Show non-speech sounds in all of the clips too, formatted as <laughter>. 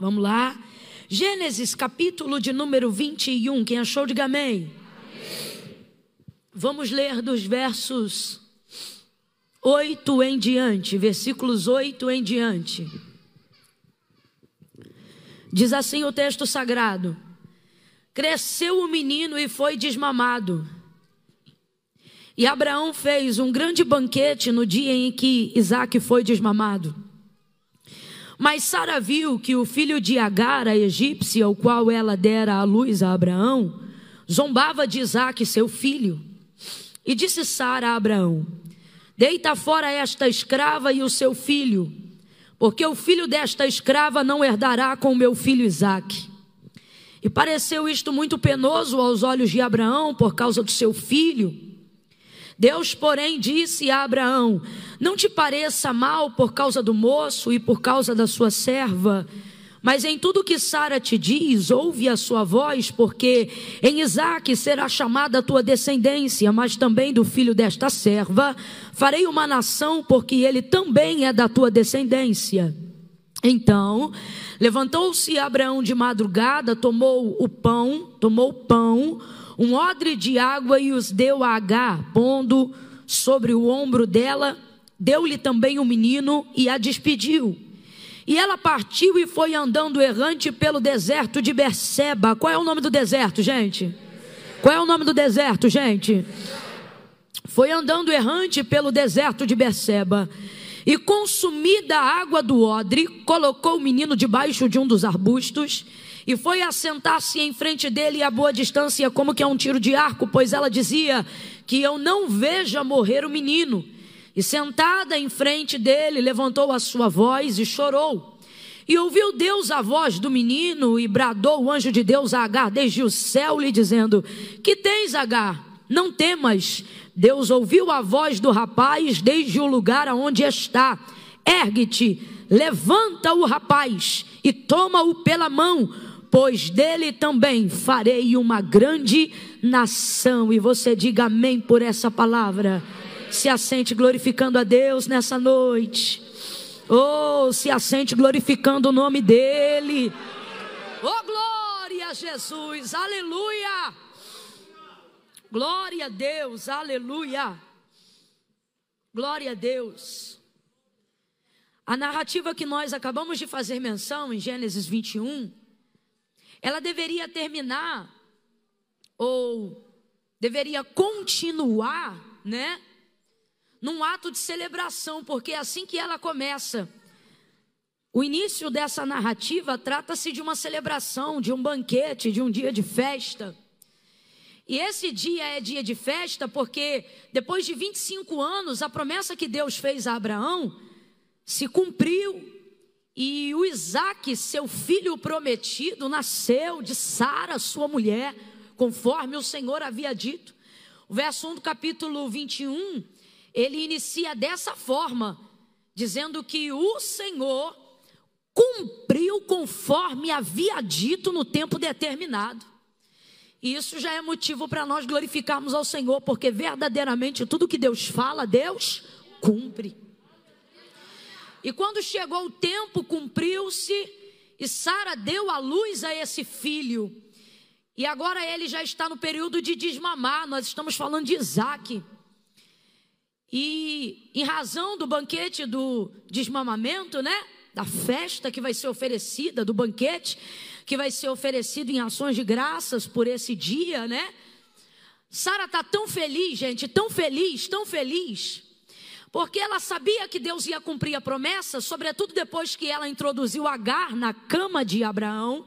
Vamos lá. Gênesis capítulo de número 21. Quem achou, diga amém. Vamos ler dos versos 8 em diante, versículos 8 em diante. Diz assim o texto sagrado: Cresceu o menino e foi desmamado. E Abraão fez um grande banquete no dia em que Isaac foi desmamado. Mas Sara viu que o filho de Agar, a egípcia, o qual ela dera à luz a Abraão, zombava de Isaac, seu filho. E disse Sara a Abraão: Deita fora esta escrava e o seu filho, porque o filho desta escrava não herdará com meu filho Isaque. E pareceu isto muito penoso aos olhos de Abraão por causa do seu filho. Deus, porém, disse a Abraão: Não te pareça mal por causa do moço e por causa da sua serva, mas em tudo que Sara te diz, ouve a sua voz, porque em Isaque será chamada a tua descendência, mas também do filho desta serva farei uma nação, porque ele também é da tua descendência. Então, levantou-se Abraão de madrugada, tomou o pão, tomou o pão, um odre de água e os deu a Agar, pondo sobre o ombro dela, deu-lhe também o um menino e a despediu. E ela partiu e foi andando errante pelo deserto de Berseba. Qual é o nome do deserto, gente? Qual é o nome do deserto, gente? Foi andando errante pelo deserto de Berseba. E consumida a água do odre, colocou o menino debaixo de um dos arbustos e foi assentar-se em frente dele a boa distância, como que é um tiro de arco, pois ela dizia que eu não veja morrer o menino. E sentada em frente dele, levantou a sua voz e chorou. E ouviu Deus a voz do menino e bradou o anjo de Deus a Agar desde o céu, lhe dizendo: Que tens, Agar? Não temas. Deus ouviu a voz do rapaz desde o lugar aonde está. Ergue-te, levanta o rapaz e toma-o pela mão pois dele também farei uma grande nação. E você diga amém por essa palavra. Se assente glorificando a Deus nessa noite. Oh, se assente glorificando o nome dele. Oh, glória a Jesus, aleluia. Glória a Deus, aleluia. Glória a Deus. A narrativa que nós acabamos de fazer menção em Gênesis 21 ela deveria terminar ou deveria continuar, né? Num ato de celebração, porque é assim que ela começa. O início dessa narrativa trata-se de uma celebração, de um banquete, de um dia de festa. E esse dia é dia de festa porque depois de 25 anos, a promessa que Deus fez a Abraão se cumpriu. E o Isaac, seu filho prometido, nasceu de Sara, sua mulher, conforme o Senhor havia dito. O verso 1 do capítulo 21, ele inicia dessa forma, dizendo que o Senhor cumpriu conforme havia dito no tempo determinado. E isso já é motivo para nós glorificarmos ao Senhor, porque verdadeiramente tudo que Deus fala, Deus cumpre. E quando chegou o tempo, cumpriu-se, e Sara deu à luz a esse filho. E agora ele já está no período de desmamar, nós estamos falando de Isaac. E em razão do banquete do desmamamento, né? Da festa que vai ser oferecida, do banquete que vai ser oferecido em ações de graças por esse dia, né? Sara está tão feliz, gente, tão feliz, tão feliz, porque ela sabia que Deus ia cumprir a promessa, sobretudo depois que ela introduziu Agar na cama de Abraão,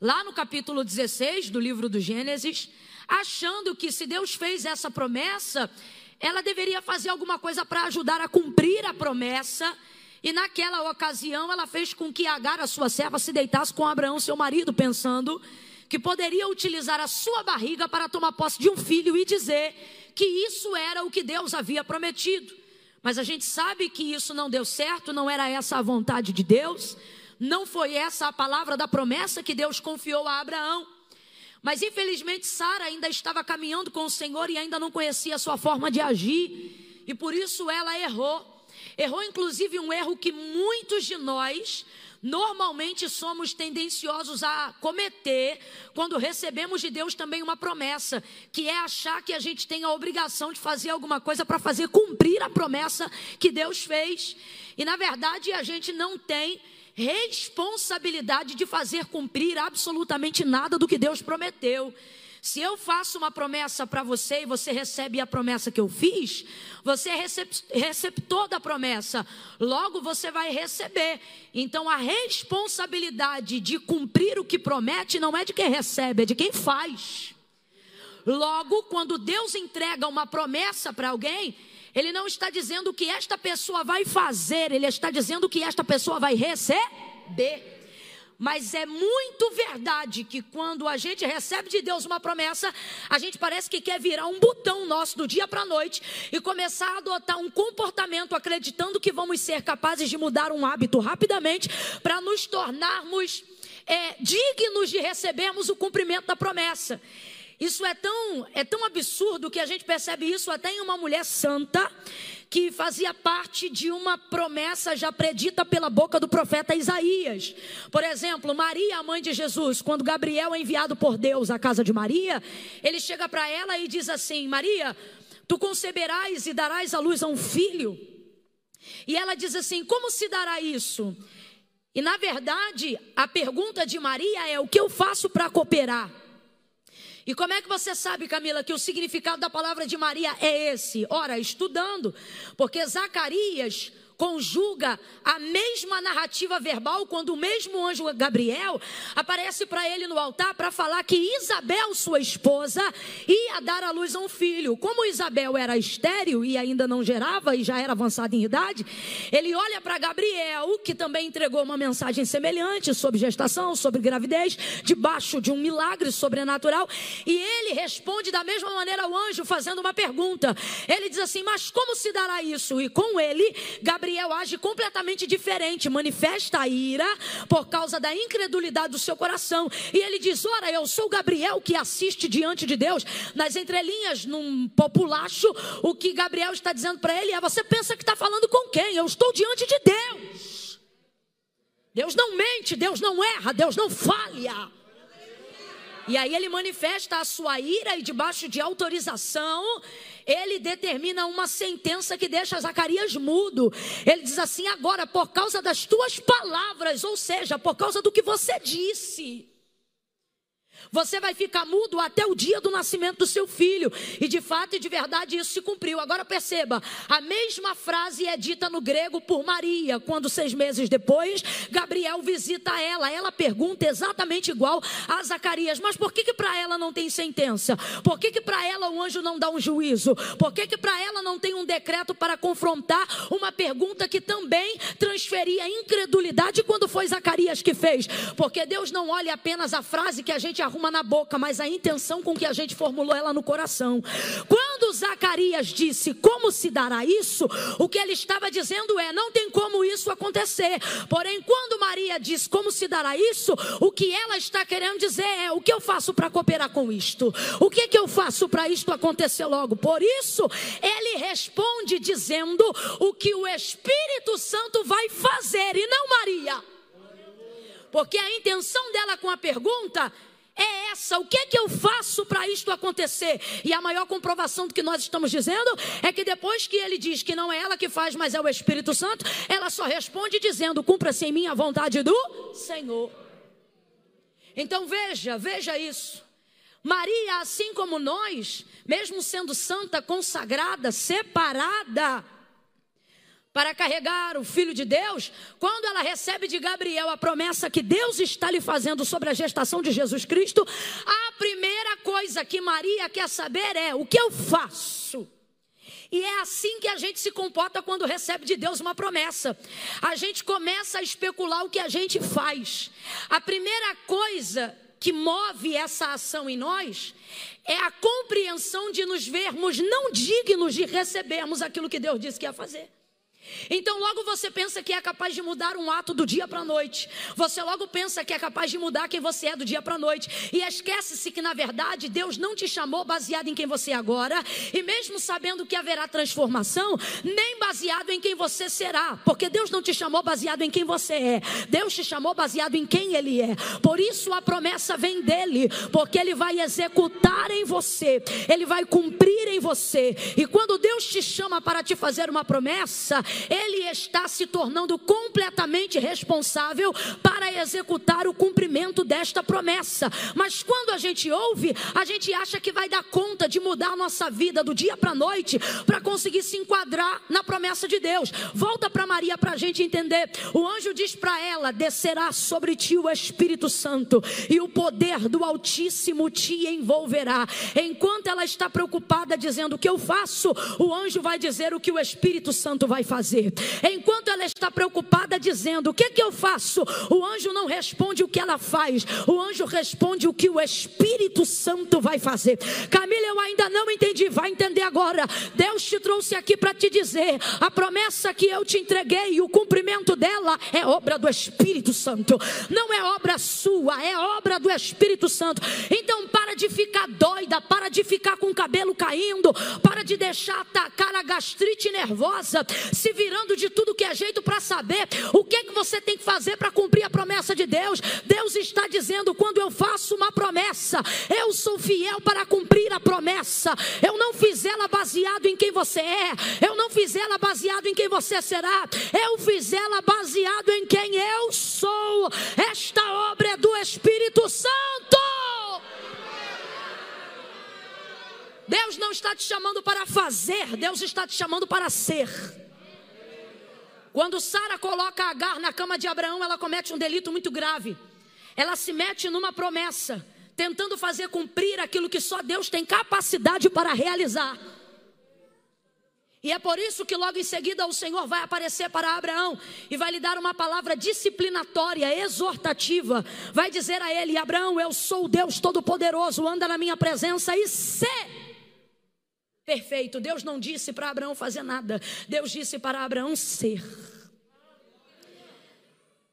lá no capítulo 16 do livro do Gênesis, achando que se Deus fez essa promessa, ela deveria fazer alguma coisa para ajudar a cumprir a promessa. E naquela ocasião, ela fez com que Agar, a sua serva, se deitasse com Abraão, seu marido, pensando que poderia utilizar a sua barriga para tomar posse de um filho e dizer que isso era o que Deus havia prometido. Mas a gente sabe que isso não deu certo, não era essa a vontade de Deus, não foi essa a palavra da promessa que Deus confiou a Abraão. Mas infelizmente Sara ainda estava caminhando com o Senhor e ainda não conhecia a sua forma de agir, e por isso ela errou. Errou inclusive um erro que muitos de nós normalmente somos tendenciosos a cometer quando recebemos de Deus também uma promessa, que é achar que a gente tem a obrigação de fazer alguma coisa para fazer cumprir a promessa que Deus fez. E na verdade a gente não tem responsabilidade de fazer cumprir absolutamente nada do que Deus prometeu. Se eu faço uma promessa para você e você recebe a promessa que eu fiz, você é receptor da promessa, logo você vai receber. Então a responsabilidade de cumprir o que promete não é de quem recebe, é de quem faz. Logo, quando Deus entrega uma promessa para alguém, Ele não está dizendo que esta pessoa vai fazer, Ele está dizendo que esta pessoa vai receber. Mas é muito verdade que quando a gente recebe de Deus uma promessa, a gente parece que quer virar um botão nosso do dia para a noite e começar a adotar um comportamento acreditando que vamos ser capazes de mudar um hábito rapidamente para nos tornarmos é, dignos de recebermos o cumprimento da promessa. Isso é tão, é tão absurdo que a gente percebe isso até em uma mulher santa que fazia parte de uma promessa já predita pela boca do profeta Isaías. Por exemplo, Maria, a mãe de Jesus, quando Gabriel é enviado por Deus à casa de Maria, ele chega para ela e diz assim: Maria, tu conceberás e darás à luz a um filho. E ela diz assim: Como se dará isso? E na verdade, a pergunta de Maria é: O que eu faço para cooperar? E como é que você sabe, Camila, que o significado da palavra de Maria é esse? Ora, estudando, porque Zacarias conjuga a mesma narrativa verbal quando o mesmo anjo Gabriel aparece para ele no altar para falar que Isabel, sua esposa, ia dar à luz a um filho. Como Isabel era estéril e ainda não gerava e já era avançada em idade, ele olha para Gabriel, que também entregou uma mensagem semelhante sobre gestação, sobre gravidez, debaixo de um milagre sobrenatural, e ele responde da mesma maneira ao anjo, fazendo uma pergunta. Ele diz assim: Mas como se dará isso? E com ele, Gabriel Gabriel age completamente diferente, manifesta a ira por causa da incredulidade do seu coração. E ele diz: Ora, eu sou Gabriel que assiste diante de Deus. Nas entrelinhas, num populacho, o que Gabriel está dizendo para ele é: Você pensa que está falando com quem? Eu estou diante de Deus. Deus não mente, Deus não erra, Deus não falha. E aí ele manifesta a sua ira e debaixo de autorização, ele determina uma sentença que deixa Zacarias mudo. Ele diz assim: agora, por causa das tuas palavras, ou seja, por causa do que você disse. Você vai ficar mudo até o dia do nascimento do seu filho. E de fato e de verdade isso se cumpriu. Agora perceba, a mesma frase é dita no grego por Maria, quando seis meses depois, Gabriel visita ela. Ela pergunta exatamente igual a Zacarias: Mas por que, que para ela não tem sentença? Por que, que para ela o anjo não dá um juízo? Por que, que para ela não tem um decreto para confrontar uma pergunta que também transferia incredulidade quando foi Zacarias que fez? Porque Deus não olha apenas a frase que a gente arruma na boca, mas a intenção com que a gente formulou ela no coração. Quando Zacarias disse como se dará isso, o que ele estava dizendo é: não tem como isso acontecer. Porém, quando Maria diz como se dará isso, o que ela está querendo dizer é: o que eu faço para cooperar com isto? O que, que eu faço para isto acontecer logo? Por isso, ele responde dizendo o que o Espírito Santo vai fazer e não Maria. Porque a intenção dela com a pergunta é essa. O que é que eu faço para isto acontecer? E a maior comprovação do que nós estamos dizendo é que depois que ele diz que não é ela que faz, mas é o Espírito Santo, ela só responde dizendo: cumpra-se em mim a vontade do Senhor. Então veja, veja isso. Maria, assim como nós, mesmo sendo santa, consagrada, separada, para carregar o Filho de Deus, quando ela recebe de Gabriel a promessa que Deus está lhe fazendo sobre a gestação de Jesus Cristo, a primeira coisa que Maria quer saber é: o que eu faço? E é assim que a gente se comporta quando recebe de Deus uma promessa. A gente começa a especular o que a gente faz. A primeira coisa que move essa ação em nós é a compreensão de nos vermos não dignos de recebermos aquilo que Deus disse que ia fazer. Então logo você pensa que é capaz de mudar um ato do dia para a noite. Você logo pensa que é capaz de mudar quem você é do dia para a noite. E esquece-se que na verdade Deus não te chamou baseado em quem você é agora, e mesmo sabendo que haverá transformação, nem baseado em quem você será, porque Deus não te chamou baseado em quem você é. Deus te chamou baseado em quem ele é. Por isso a promessa vem dele, porque ele vai executar em você, ele vai cumprir em você. E quando Deus te chama para te fazer uma promessa, ele está se tornando completamente responsável para executar o cumprimento desta promessa. Mas quando a gente ouve, a gente acha que vai dar conta de mudar nossa vida do dia para a noite para conseguir se enquadrar na promessa de Deus. Volta para Maria para a gente entender. O anjo diz para ela: descerá sobre ti o Espírito Santo e o poder do Altíssimo te envolverá. Enquanto ela está preocupada dizendo o que eu faço, o anjo vai dizer o que o Espírito Santo vai fazer fazer. Enquanto ela está preocupada dizendo: O que, que eu faço? O anjo não responde o que ela faz, o anjo responde o que o Espírito Santo vai fazer. Camila, eu ainda não entendi, vai entender agora. Deus te trouxe aqui para te dizer: a promessa que eu te entreguei, o cumprimento dela é obra do Espírito Santo, não é obra sua, é obra do Espírito Santo. Então, para de ficar doida, para de ficar com o cabelo caindo, para de deixar atacar a gastrite nervosa. Se se virando de tudo que é jeito para saber o que, é que você tem que fazer para cumprir a promessa de Deus. Deus está dizendo: quando eu faço uma promessa, eu sou fiel para cumprir a promessa. Eu não fiz ela baseado em quem você é, eu não fiz ela baseado em quem você será, eu fiz ela baseado em quem eu sou. Esta obra é do Espírito Santo. Deus não está te chamando para fazer, Deus está te chamando para ser. Quando Sara coloca Agar na cama de Abraão, ela comete um delito muito grave. Ela se mete numa promessa, tentando fazer cumprir aquilo que só Deus tem capacidade para realizar. E é por isso que logo em seguida o Senhor vai aparecer para Abraão e vai lhe dar uma palavra disciplinatória, exortativa. Vai dizer a ele: Abraão, eu sou o Deus Todo-Poderoso, anda na minha presença e ser perfeito. Deus não disse para Abraão fazer nada, Deus disse para Abraão ser.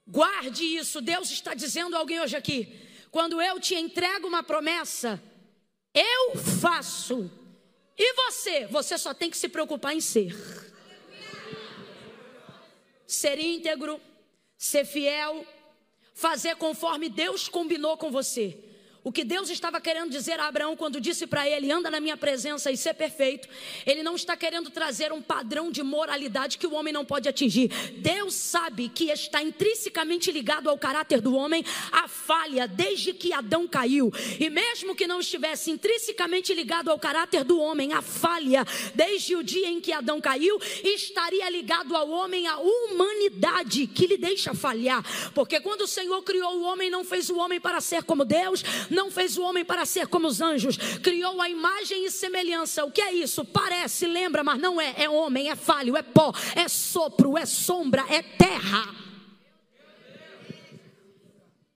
Guarde isso, Deus está dizendo a alguém hoje aqui: quando eu te entrego uma promessa, eu faço. E você? Você só tem que se preocupar em ser. Ser íntegro, ser fiel, fazer conforme Deus combinou com você. O que Deus estava querendo dizer a Abraão quando disse para ele: anda na minha presença e ser perfeito, ele não está querendo trazer um padrão de moralidade que o homem não pode atingir. Deus sabe que está intrinsecamente ligado ao caráter do homem a falha desde que Adão caiu. E mesmo que não estivesse intrinsecamente ligado ao caráter do homem a falha desde o dia em que Adão caiu, estaria ligado ao homem a humanidade que lhe deixa falhar. Porque quando o Senhor criou o homem, não fez o homem para ser como Deus, não fez o homem para ser como os anjos, criou a imagem e semelhança. O que é isso? Parece, lembra, mas não é. É homem, é falho, é pó, é sopro, é sombra, é terra.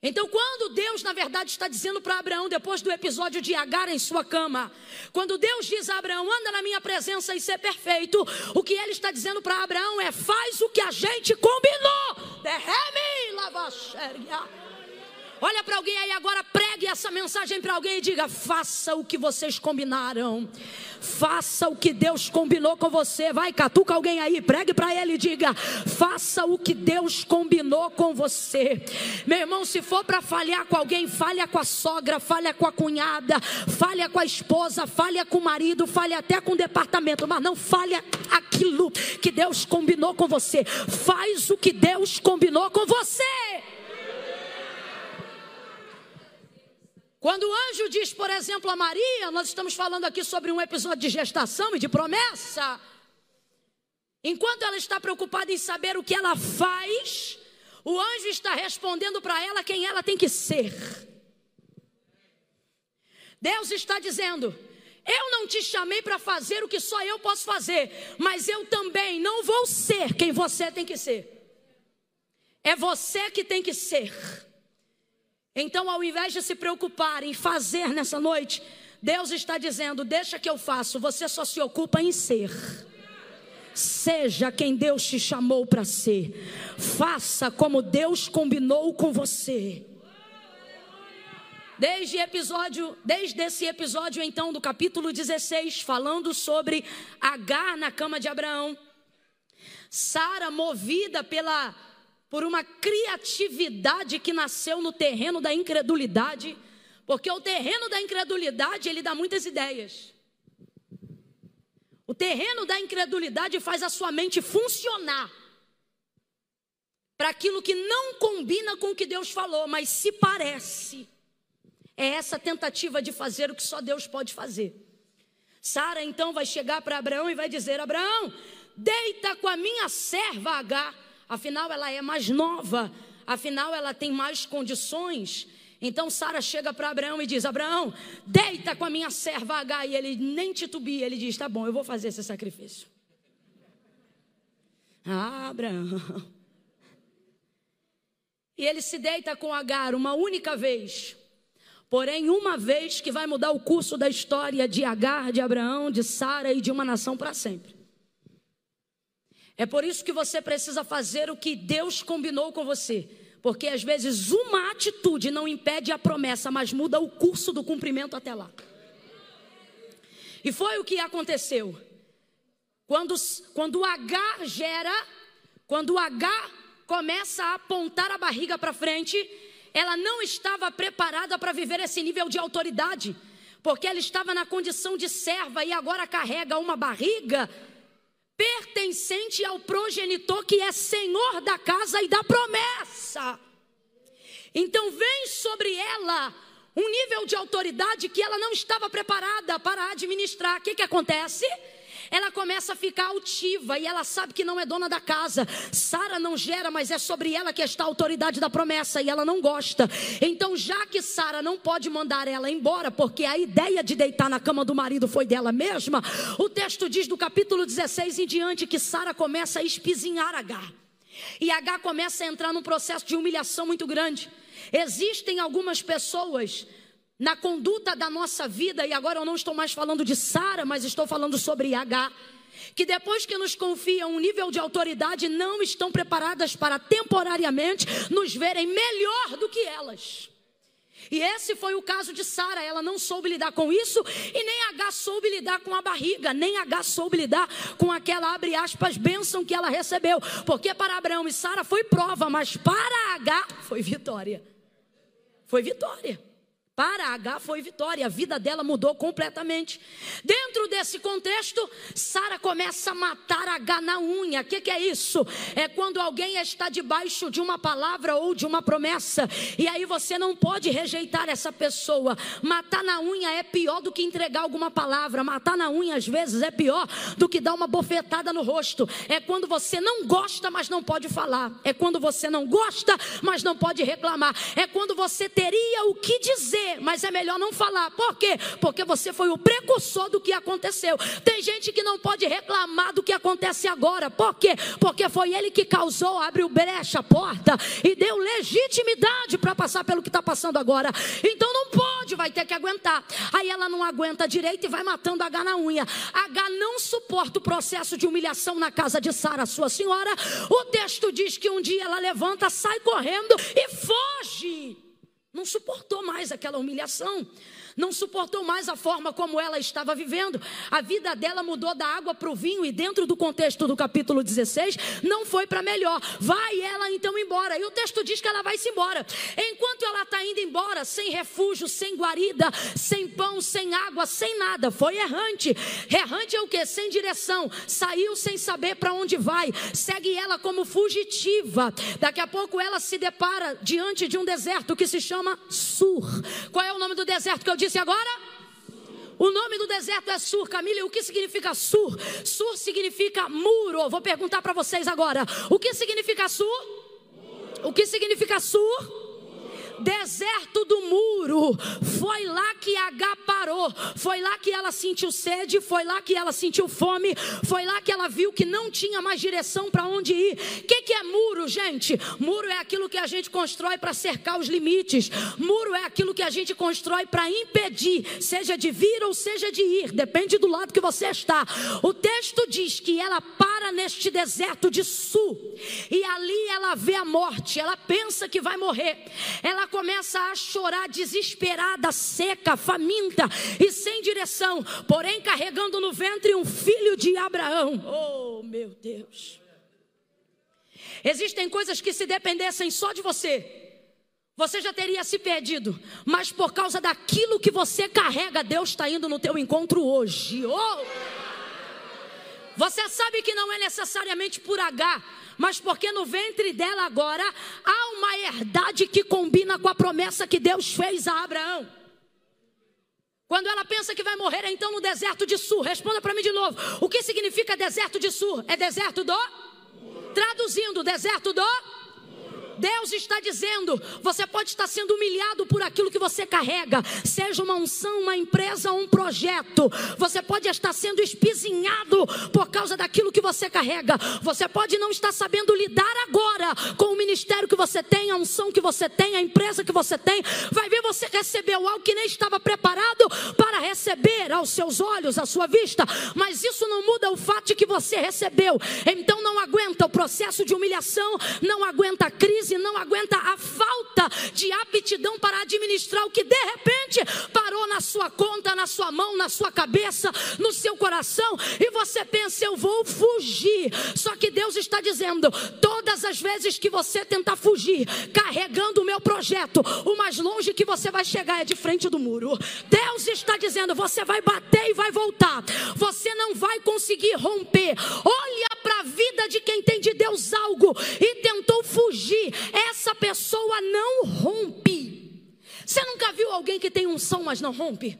Então, quando Deus, na verdade, está dizendo para Abraão, depois do episódio de Agar em sua cama, quando Deus diz a Abraão, anda na minha presença e ser perfeito, o que ele está dizendo para Abraão é: faz o que a gente combinou. Derrame, lavaxéria. Olha para alguém aí agora, pregue essa mensagem para alguém e diga: faça o que vocês combinaram. Faça o que Deus combinou com você. Vai, catuca alguém aí, pregue para ele e diga: faça o que Deus combinou com você. Meu irmão, se for para falhar com alguém, falha com a sogra, falha com a cunhada, falha com a esposa, falha com o marido, falha até com o departamento, mas não falha aquilo que Deus combinou com você. Faz o que Deus combinou com você. Quando o anjo diz, por exemplo, a Maria, nós estamos falando aqui sobre um episódio de gestação e de promessa. Enquanto ela está preocupada em saber o que ela faz, o anjo está respondendo para ela quem ela tem que ser. Deus está dizendo: Eu não te chamei para fazer o que só eu posso fazer, mas eu também não vou ser quem você tem que ser. É você que tem que ser. Então, ao invés de se preocupar em fazer nessa noite, Deus está dizendo: Deixa que eu faço, você só se ocupa em ser. Seja quem Deus te chamou para ser. Faça como Deus combinou com você. Desde episódio, desde esse episódio então do capítulo 16, falando sobre Agar na cama de Abraão, Sara movida pela por uma criatividade que nasceu no terreno da incredulidade, porque o terreno da incredulidade ele dá muitas ideias. O terreno da incredulidade faz a sua mente funcionar para aquilo que não combina com o que Deus falou, mas se parece. É essa tentativa de fazer o que só Deus pode fazer. Sara então vai chegar para Abraão e vai dizer: Abraão, deita com a minha serva H. Afinal, ela é mais nova, afinal, ela tem mais condições. Então Sara chega para Abraão e diz: Abraão, deita com a minha serva H. E ele nem titubia, ele diz: Tá bom, eu vou fazer esse sacrifício. Ah, Abraão. E ele se deita com Agar uma única vez. Porém, uma vez que vai mudar o curso da história de Agar, de Abraão, de Sara e de uma nação para sempre. É por isso que você precisa fazer o que Deus combinou com você. Porque às vezes uma atitude não impede a promessa, mas muda o curso do cumprimento até lá. E foi o que aconteceu. Quando, quando o H gera, quando o H começa a apontar a barriga para frente, ela não estava preparada para viver esse nível de autoridade, porque ela estava na condição de serva e agora carrega uma barriga pertencente ao progenitor que é senhor da casa e da promessa. Então vem sobre ela um nível de autoridade que ela não estava preparada para administrar. O que, que acontece? Ela começa a ficar altiva e ela sabe que não é dona da casa. Sara não gera, mas é sobre ela que está a autoridade da promessa e ela não gosta. Então, já que Sara não pode mandar ela embora, porque a ideia de deitar na cama do marido foi dela mesma, o texto diz do capítulo 16 em diante que Sara começa a espizinhar Agar. E Agar começa a entrar num processo de humilhação muito grande. Existem algumas pessoas na conduta da nossa vida, e agora eu não estou mais falando de Sara, mas estou falando sobre H, que depois que nos confiam um nível de autoridade, não estão preparadas para temporariamente nos verem melhor do que elas. E esse foi o caso de Sara, ela não soube lidar com isso, e nem H soube lidar com a barriga, nem H soube lidar com aquela, abre aspas, bênção que ela recebeu. Porque para Abraão e Sara foi prova, mas para H foi vitória. Foi vitória. Para H foi vitória, a vida dela mudou completamente. Dentro desse contexto, Sara começa a matar H na unha. O que, que, é isso? É quando alguém está debaixo de uma palavra ou de uma promessa, e aí você não pode rejeitar essa pessoa. Matar na unha é pior do que entregar alguma palavra. Matar na unha, às vezes, é pior do que dar uma bofetada no rosto. É quando você não gosta, mas não pode falar. É quando você não gosta, mas não pode reclamar. É quando você teria o que dizer mas é melhor não falar. Por quê? Porque você foi o precursor do que aconteceu. Tem gente que não pode reclamar do que acontece agora. Por quê? Porque foi ele que causou, abriu brecha, porta e deu legitimidade para passar pelo que está passando agora. Então não pode, vai ter que aguentar. Aí ela não aguenta direito e vai matando H na unha. H não suporta o processo de humilhação na casa de Sara, sua senhora. O texto diz que um dia ela levanta, sai correndo e foge. Não suportou mais aquela humilhação não suportou mais a forma como ela estava vivendo. A vida dela mudou da água para o vinho, e dentro do contexto do capítulo 16, não foi para melhor. Vai ela então embora. E o texto diz que ela vai se embora. Enquanto ela está indo embora, sem refúgio, sem guarida, sem pão, sem água, sem nada, foi errante. Errante é o que? Sem direção. Saiu sem saber para onde vai. Segue ela como fugitiva. Daqui a pouco ela se depara diante de um deserto que se chama Sur. Qual é o nome do deserto que eu disse? agora? O nome do deserto é Sur, Camila. E o que significa Sur? Sur significa muro. Vou perguntar para vocês agora. O que significa Sur? O que significa Sur? Deserto do muro. Foi lá que H parou. Foi lá que ela sentiu sede. Foi lá que ela sentiu fome. Foi lá que ela viu que não tinha mais direção para onde ir. O que, que é muro, gente? Muro é aquilo que a gente constrói para cercar os limites. Muro é aquilo que a gente constrói para impedir, seja de vir ou seja de ir. Depende do lado que você está. O texto diz que ela para neste deserto de sul. E ali ela vê a morte. Ela pensa que vai morrer. Ela começa a chorar desesperada, seca, faminta e sem direção, porém carregando no ventre um filho de Abraão. Oh, meu Deus. Existem coisas que se dependessem só de você, você já teria se perdido, mas por causa daquilo que você carrega, Deus está indo no teu encontro hoje. Oh! Você sabe que não é necessariamente por H, mas porque no ventre dela agora há uma herdade que combina com a promessa que Deus fez a Abraão. Quando ela pensa que vai morrer, é então no deserto de Sur. Responda para mim de novo. O que significa deserto de Sur? É deserto do? Traduzindo, deserto do? Deus está dizendo: você pode estar sendo humilhado por aquilo que você carrega, seja uma unção, uma empresa um projeto. Você pode estar sendo espizinhado por causa daquilo que você carrega. Você pode não estar sabendo lidar agora com o ministério que você tem, a unção que você tem, a empresa que você tem. Vai ver você recebeu algo que nem estava preparado para receber aos seus olhos, à sua vista, mas isso não muda o fato de que você recebeu. Então não aguenta o processo de humilhação, não aguenta a crise e não aguenta a falta de aptidão para administrar o que de repente parou na sua conta, na sua mão, na sua cabeça, no seu coração, e você pensa, eu vou fugir. Só que Deus está dizendo: todas as vezes que você tentar fugir, carregando o meu projeto, o mais longe que você vai chegar é de frente do muro. Deus está dizendo: você vai bater e vai voltar, você não vai conseguir romper. Olha para a vida de quem tem de Deus algo e não rompe. Você nunca viu alguém que tem unção, mas não rompe?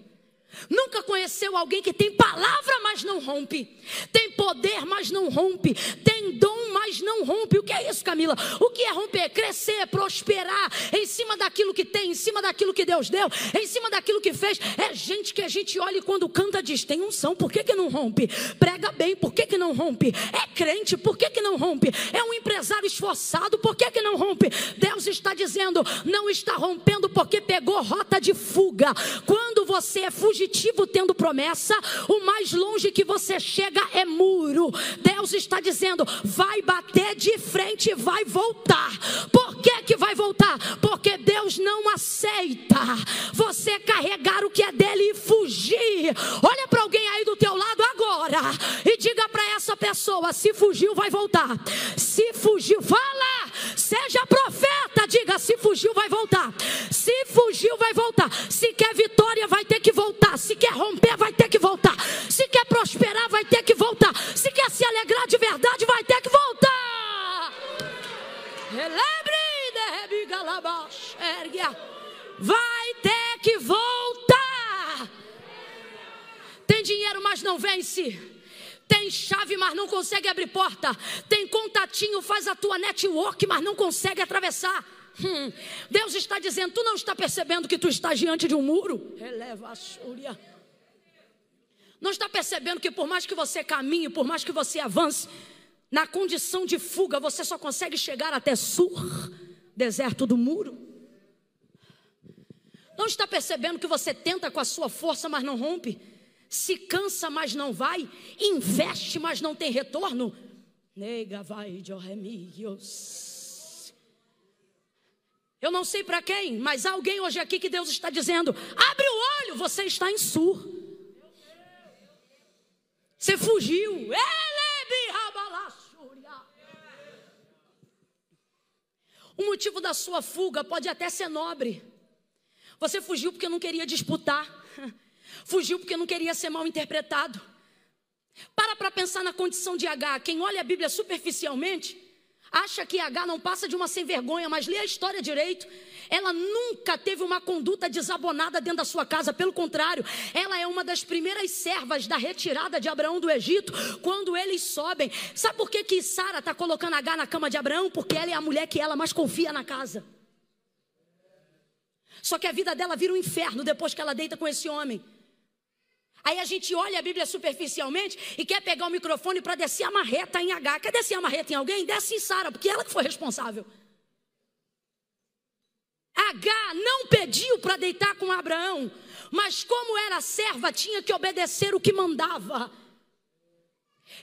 Nunca conheceu alguém que tem palavra, mas não rompe, tem poder, mas não rompe, tem dom, mas não rompe. O que é isso, Camila? O que é romper? Crescer, prosperar em cima daquilo que tem, em cima daquilo que Deus deu, em cima daquilo que fez. É gente que a gente olha e quando canta diz: tem unção, por que, que não rompe? Prega bem, por que, que não rompe? É crente, por que, que não rompe? É um empresário esforçado, por que, que não rompe? Deus está dizendo: não está rompendo porque pegou rota de fuga. Quando você é fugitivo, tendo promessa, o mais longe que você chega é muro. Deus está dizendo: vai bater de frente e vai voltar. Por que, que vai voltar? Porque Deus não aceita você carregar o que é dele e fugir. Olha para alguém aí do teu lado agora e diga para essa pessoa: se fugiu, vai voltar. Se fugiu, fala, seja profeta, diga: se fugiu, vai voltar. Se fugiu, vai voltar. Se quer vitória, vai ter que voltar voltar. Se quer romper, vai ter que voltar. Se quer prosperar, vai ter que voltar. Se quer se alegrar de verdade, vai ter que voltar. Vai ter que voltar. Tem dinheiro, mas não vence. Tem chave, mas não consegue abrir porta. Tem contatinho, faz a tua network, mas não consegue atravessar. Hum, Deus está dizendo: tu não está percebendo que tu estás diante de um muro? Eleva a súria. Não está percebendo que por mais que você caminhe, por mais que você avance, na condição de fuga, você só consegue chegar até Sur, deserto do muro? Não está percebendo que você tenta com a sua força, mas não rompe? Se cansa, mas não vai? Investe, mas não tem retorno? Nega vai de orremígios. Eu não sei para quem, mas há alguém hoje aqui que Deus está dizendo: abre o olho, você está em sur. Você fugiu. O motivo da sua fuga pode até ser nobre. Você fugiu porque não queria disputar. Fugiu porque não queria ser mal interpretado. Para para pensar na condição de H. Quem olha a Bíblia superficialmente acha que H não passa de uma sem vergonha, mas lê a história direito. Ela nunca teve uma conduta desabonada dentro da sua casa, pelo contrário, ela é uma das primeiras servas da retirada de Abraão do Egito, quando eles sobem. Sabe por que, que Sara está colocando H na cama de Abraão? Porque ela é a mulher que ela mais confia na casa. Só que a vida dela vira um inferno depois que ela deita com esse homem. Aí a gente olha a Bíblia superficialmente e quer pegar o microfone para descer a marreta em H. Quer descer a marreta em alguém? Desce em Sara, porque ela que foi responsável. H não pediu para deitar com Abraão, mas como era serva, tinha que obedecer o que mandava.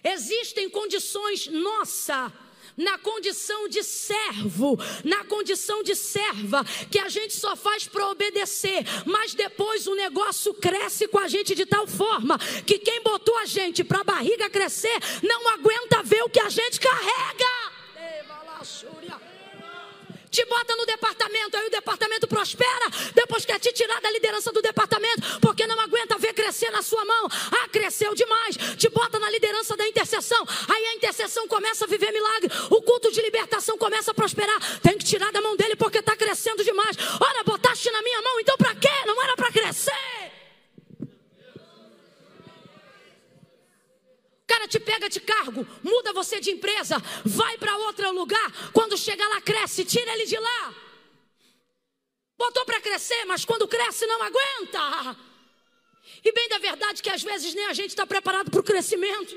Existem condições, nossa, na condição de servo, na condição de serva, que a gente só faz para obedecer, mas depois o negócio cresce com a gente de tal forma que quem botou a gente para a barriga crescer não aguenta ver o que a gente carrega te bota no departamento, aí o departamento prospera, depois quer te tirar da liderança do departamento, porque não aguenta ver crescer na sua mão. Ah, cresceu demais. Te bota na liderança da intercessão, aí a intercessão começa a viver milagre, o culto de libertação começa a prosperar. Tem que tirar da mão dele porque está crescendo demais. Ora, botaste na minha mão, então para quê? Não era para crescer. Cara te pega de cargo, muda você de empresa, vai para outro lugar, quando chega lá cresce, tira ele de lá. Botou para crescer, mas quando cresce não aguenta. E bem da verdade que às vezes nem a gente está preparado para o crescimento.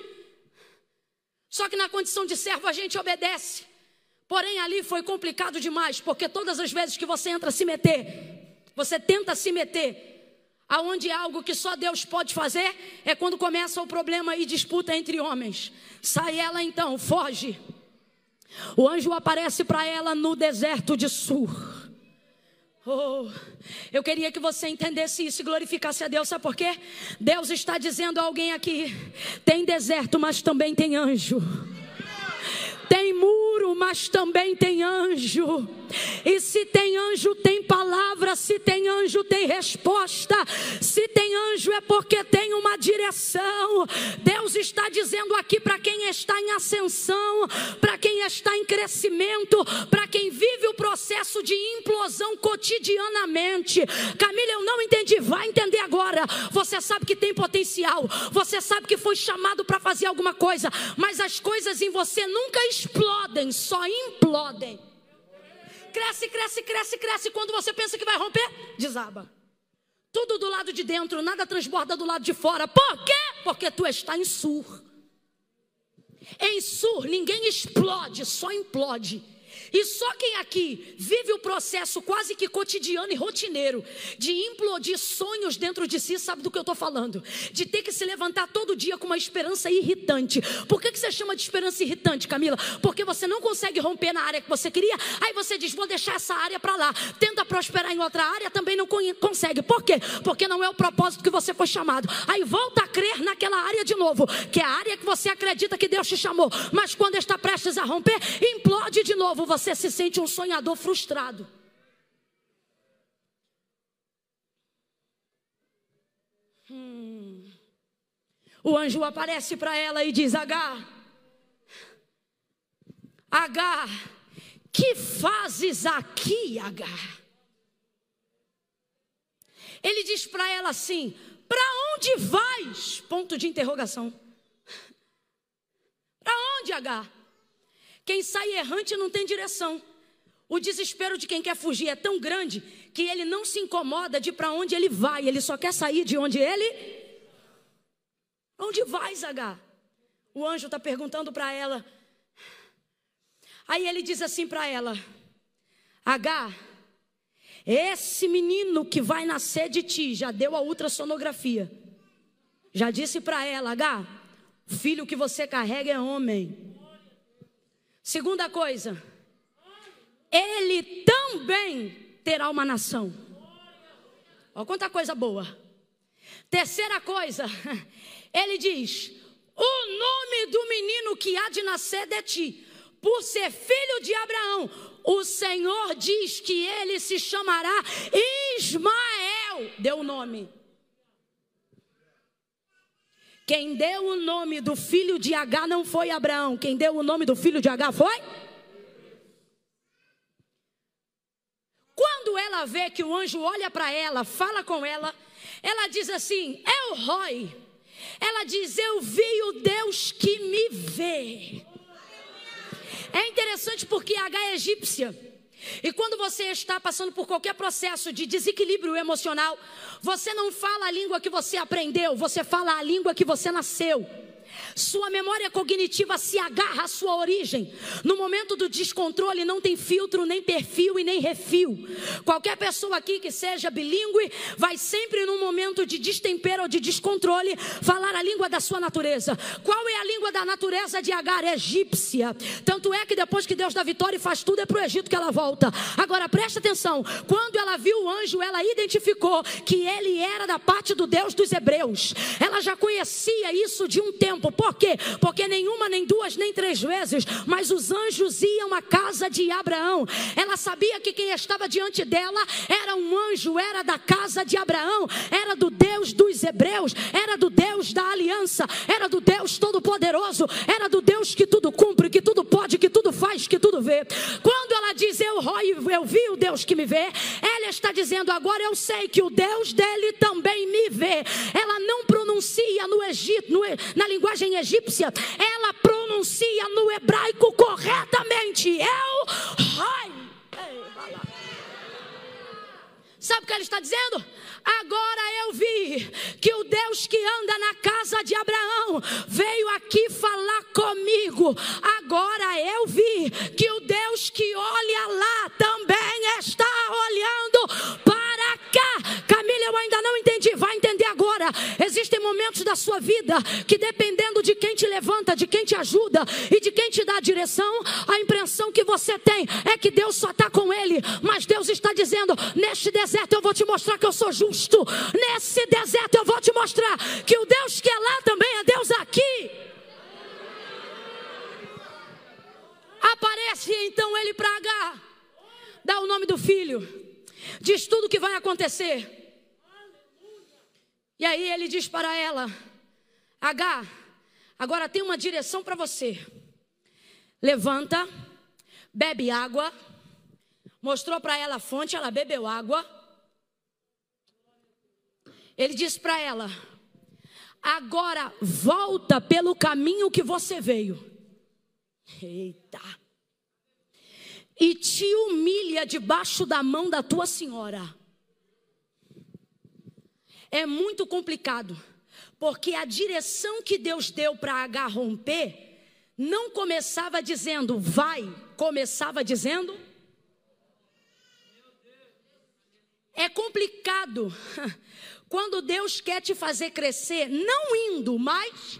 Só que na condição de servo a gente obedece. Porém ali foi complicado demais, porque todas as vezes que você entra a se meter, você tenta se meter, aonde algo que só Deus pode fazer é quando começa o problema e disputa entre homens. Sai ela então, foge. O anjo aparece para ela no deserto de Sur. Oh, eu queria que você entendesse isso e glorificasse a Deus, sabe por quê? Deus está dizendo a alguém aqui: tem deserto, mas também tem anjo. Tem muro, mas também tem anjo. E se tem anjo, tem palavra. Se tem anjo, tem resposta. Se tem anjo, é porque tem uma direção. Deus está dizendo aqui para quem está em ascensão, para quem está em crescimento, para quem vive o processo de implosão cotidianamente. Camila, eu não entendi. Vai entender agora. Você sabe que tem potencial. Você sabe que foi chamado para fazer alguma coisa. Mas as coisas em você nunca explodem, só implodem. Cresce, cresce, cresce, cresce. Quando você pensa que vai romper, desaba. Tudo do lado de dentro, nada transborda do lado de fora. Por quê? Porque tu está em sur. Em sur, ninguém explode, só implode. E só quem aqui vive o processo quase que cotidiano e rotineiro de implodir sonhos dentro de si, sabe do que eu estou falando? De ter que se levantar todo dia com uma esperança irritante. Por que, que você chama de esperança irritante, Camila? Porque você não consegue romper na área que você queria, aí você diz: vou deixar essa área para lá. Tenta prosperar em outra área, também não consegue. Por quê? Porque não é o propósito que você foi chamado. Aí volta a crer naquela área de novo, que é a área que você acredita que Deus te chamou. Mas quando está prestes a romper, implode de novo. Você você se sente um sonhador frustrado. Hum. O anjo aparece para ela e diz: H, H, que fazes aqui, H? Ele diz para ela assim: Para onde vais? Ponto de interrogação. Para onde, H? Quem sai errante não tem direção. O desespero de quem quer fugir é tão grande que ele não se incomoda de para onde ele vai, ele só quer sair de onde ele. Onde vai, Zagar? O anjo está perguntando para ela. Aí ele diz assim para ela: H, esse menino que vai nascer de ti já deu a ultrassonografia. Já disse para ela: H, o filho que você carrega é homem. Segunda coisa, ele também terá uma nação. Olha quanta coisa boa. Terceira coisa, <laughs> ele diz: o nome do menino que há de nascer de ti, por ser filho de Abraão, o Senhor diz que ele se chamará Ismael. Deu o nome. Quem deu o nome do filho de H não foi Abraão. Quem deu o nome do filho de H foi? Quando ela vê que o anjo olha para ela, fala com ela, ela diz assim: É o Roy. Ela diz: Eu vi o Deus que me vê. É interessante porque H é egípcia. E quando você está passando por qualquer processo de desequilíbrio emocional, você não fala a língua que você aprendeu, você fala a língua que você nasceu. Sua memória cognitiva se agarra à sua origem. No momento do descontrole, não tem filtro, nem perfil e nem refil. Qualquer pessoa aqui que seja bilíngue vai sempre, num momento de destempero ou de descontrole, falar a língua da sua natureza. Qual é a língua da natureza de Agar? É egípcia. Tanto é que depois que Deus dá vitória e faz tudo, é para o Egito que ela volta. Agora presta atenção: quando ela viu o anjo, ela identificou que ele era da parte do Deus dos hebreus. Ela já conhecia isso de um tempo. Por quê? Porque nenhuma, nem duas, nem três vezes, mas os anjos iam à casa de Abraão. Ela sabia que quem estava diante dela era um anjo, era da casa de Abraão, era do Deus dos hebreus, era do Deus da aliança, era do Deus todo-poderoso, era do Deus que tudo cumpre, que tudo pode, que tudo faz, que tudo vê. Quando ela diz eu, eu vi o Deus que me vê, ela está dizendo agora eu sei que o Deus dele também me vê. Ela não pronuncia no Egito, no, na linguagem linguagem egípcia, ela pronuncia no hebraico corretamente. Eu, Sabe o que ele está dizendo? Agora eu vi que o Deus que anda na casa de Abraão veio aqui falar comigo. Agora eu vi que o Deus que olha lá também está olhando para cá. Camila, eu ainda não entendi. Vai entender agora. Existem momentos da sua vida que, dependendo de quem te levanta, de quem te ajuda e de quem te dá a direção, a impressão que você tem é que Deus só está com ele. Mas Deus está dizendo: neste deserto eu vou te mostrar que eu sou justo. Nesse deserto eu vou te mostrar que o Deus que é lá também é Deus aqui. Aparece então ele para H, dá o nome do filho, diz tudo o que vai acontecer. E aí ele diz para ela: H, agora tem uma direção para você. Levanta, bebe água. Mostrou para ela a fonte, ela bebeu água. Ele disse para ela: Agora volta pelo caminho que você veio. Eita. E te humilha debaixo da mão da tua senhora. É muito complicado, porque a direção que Deus deu para H romper não começava dizendo vai, começava dizendo. É complicado <laughs> quando Deus quer te fazer crescer, não indo, mas.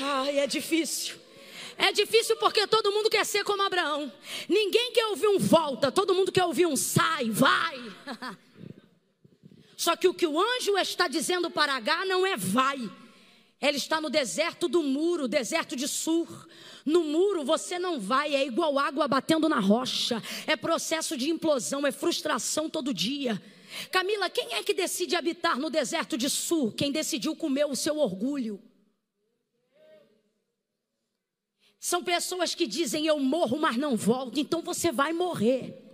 Ai, é difícil. É difícil porque todo mundo quer ser como Abraão. Ninguém quer ouvir um volta, todo mundo quer ouvir um sai, vai. <laughs> Só que o que o anjo está dizendo para H não é vai. Ele está no deserto do muro, deserto de Sur. No muro você não vai, é igual água batendo na rocha. É processo de implosão, é frustração todo dia. Camila, quem é que decide habitar no deserto de Sur? Quem decidiu comer o seu orgulho? São pessoas que dizem eu morro, mas não volto, então você vai morrer.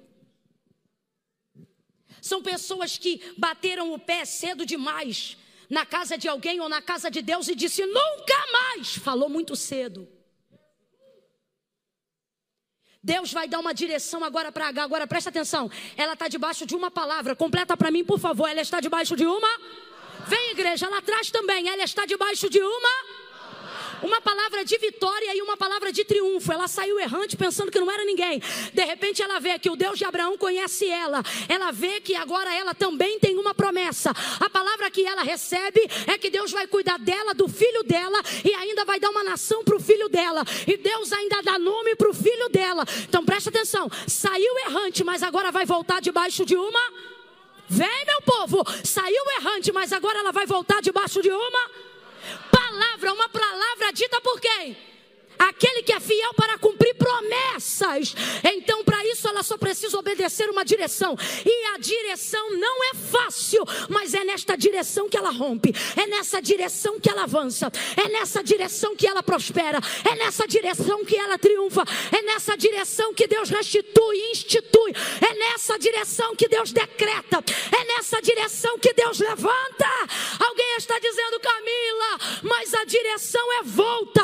São pessoas que bateram o pé cedo demais na casa de alguém ou na casa de Deus e disse nunca mais. Falou muito cedo. Deus vai dar uma direção agora para H. Agora presta atenção. Ela está debaixo de uma palavra. Completa para mim, por favor. Ela está debaixo de uma. Vem, igreja, lá atrás também. Ela está debaixo de uma uma palavra de vitória e uma palavra de triunfo. Ela saiu errante pensando que não era ninguém. De repente ela vê que o Deus de Abraão conhece ela. Ela vê que agora ela também tem uma promessa. A palavra que ela recebe é que Deus vai cuidar dela, do filho dela e ainda vai dar uma nação para o filho dela. E Deus ainda dá nome para o filho dela. Então presta atenção. Saiu errante, mas agora vai voltar debaixo de uma. Vem, meu povo. Saiu errante, mas agora ela vai voltar debaixo de uma palavra, uma palavra dita por quem? Aquele que é fiel para cumprir promessas. Então, para isso, ela só precisa obedecer uma direção. E a direção não é fácil, mas é nesta direção que ela rompe, é nessa direção que ela avança, é nessa direção que ela prospera, é nessa direção que ela triunfa, é nessa direção que Deus restitui, institui, é nessa direção que Deus decreta, é nessa direção que Deus levanta. Alguém está dizendo, Camila, mas a direção é volta.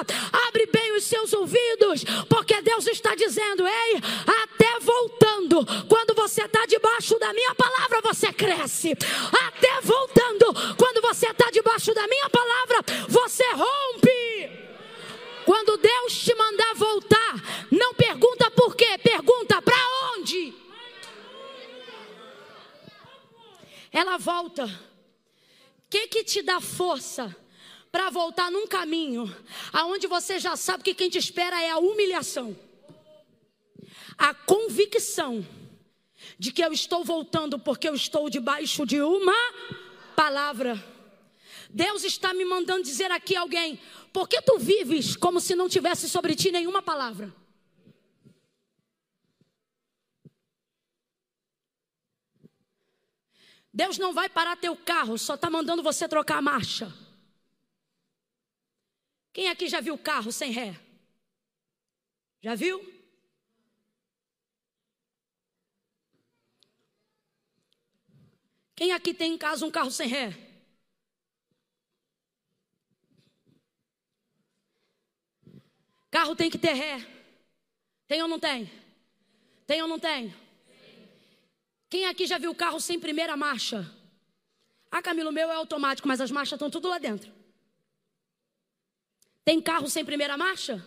Abre bem os seus ouvidos, porque Deus está dizendo, ei, até voltando, quando você está debaixo da minha palavra, você cresce. Até voltando, quando você está debaixo da minha palavra, você rompe. Quando Deus te mandar voltar, não pergunta por quê, pergunta para onde. Ela volta. O que que te dá força para voltar num caminho aonde você já sabe que quem te espera é a humilhação? A convicção de que eu estou voltando porque eu estou debaixo de uma palavra. Deus está me mandando dizer aqui alguém: por que tu vives como se não tivesse sobre ti nenhuma palavra? Deus não vai parar teu carro, só está mandando você trocar a marcha. Quem aqui já viu carro sem ré? Já viu? Quem aqui tem em casa um carro sem ré? Carro tem que ter ré. Tem ou não tem? Tem ou não tem? Quem aqui já viu carro sem primeira marcha? Ah, Camilo, meu é automático, mas as marchas estão tudo lá dentro. Tem carro sem primeira marcha?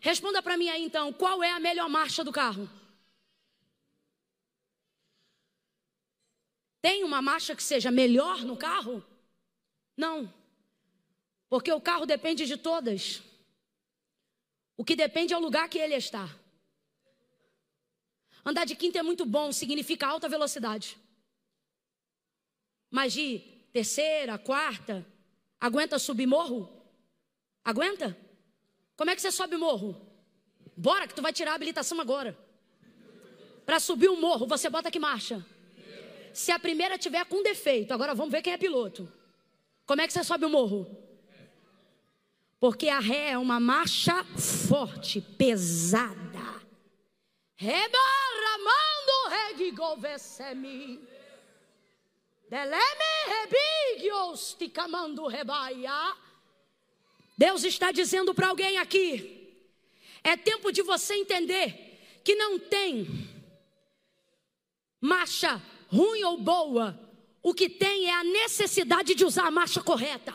Responda para mim aí então, qual é a melhor marcha do carro? Tem uma marcha que seja melhor no carro? Não. Porque o carro depende de todas. O que depende é o lugar que ele está. Andar de quinta é muito bom, significa alta velocidade. Mas de terceira, quarta, aguenta subir morro? Aguenta? Como é que você sobe morro? Bora que tu vai tirar a habilitação agora. Para subir um morro, você bota que marcha? Se a primeira tiver com defeito, agora vamos ver quem é piloto. Como é que você sobe o morro? Porque a ré é uma marcha forte, pesada. Rebaramando regigovesemi. Deleme rebigios ticamando rebaia. Deus está dizendo para alguém aqui: é tempo de você entender que não tem marcha ruim ou boa, o que tem é a necessidade de usar a marcha correta.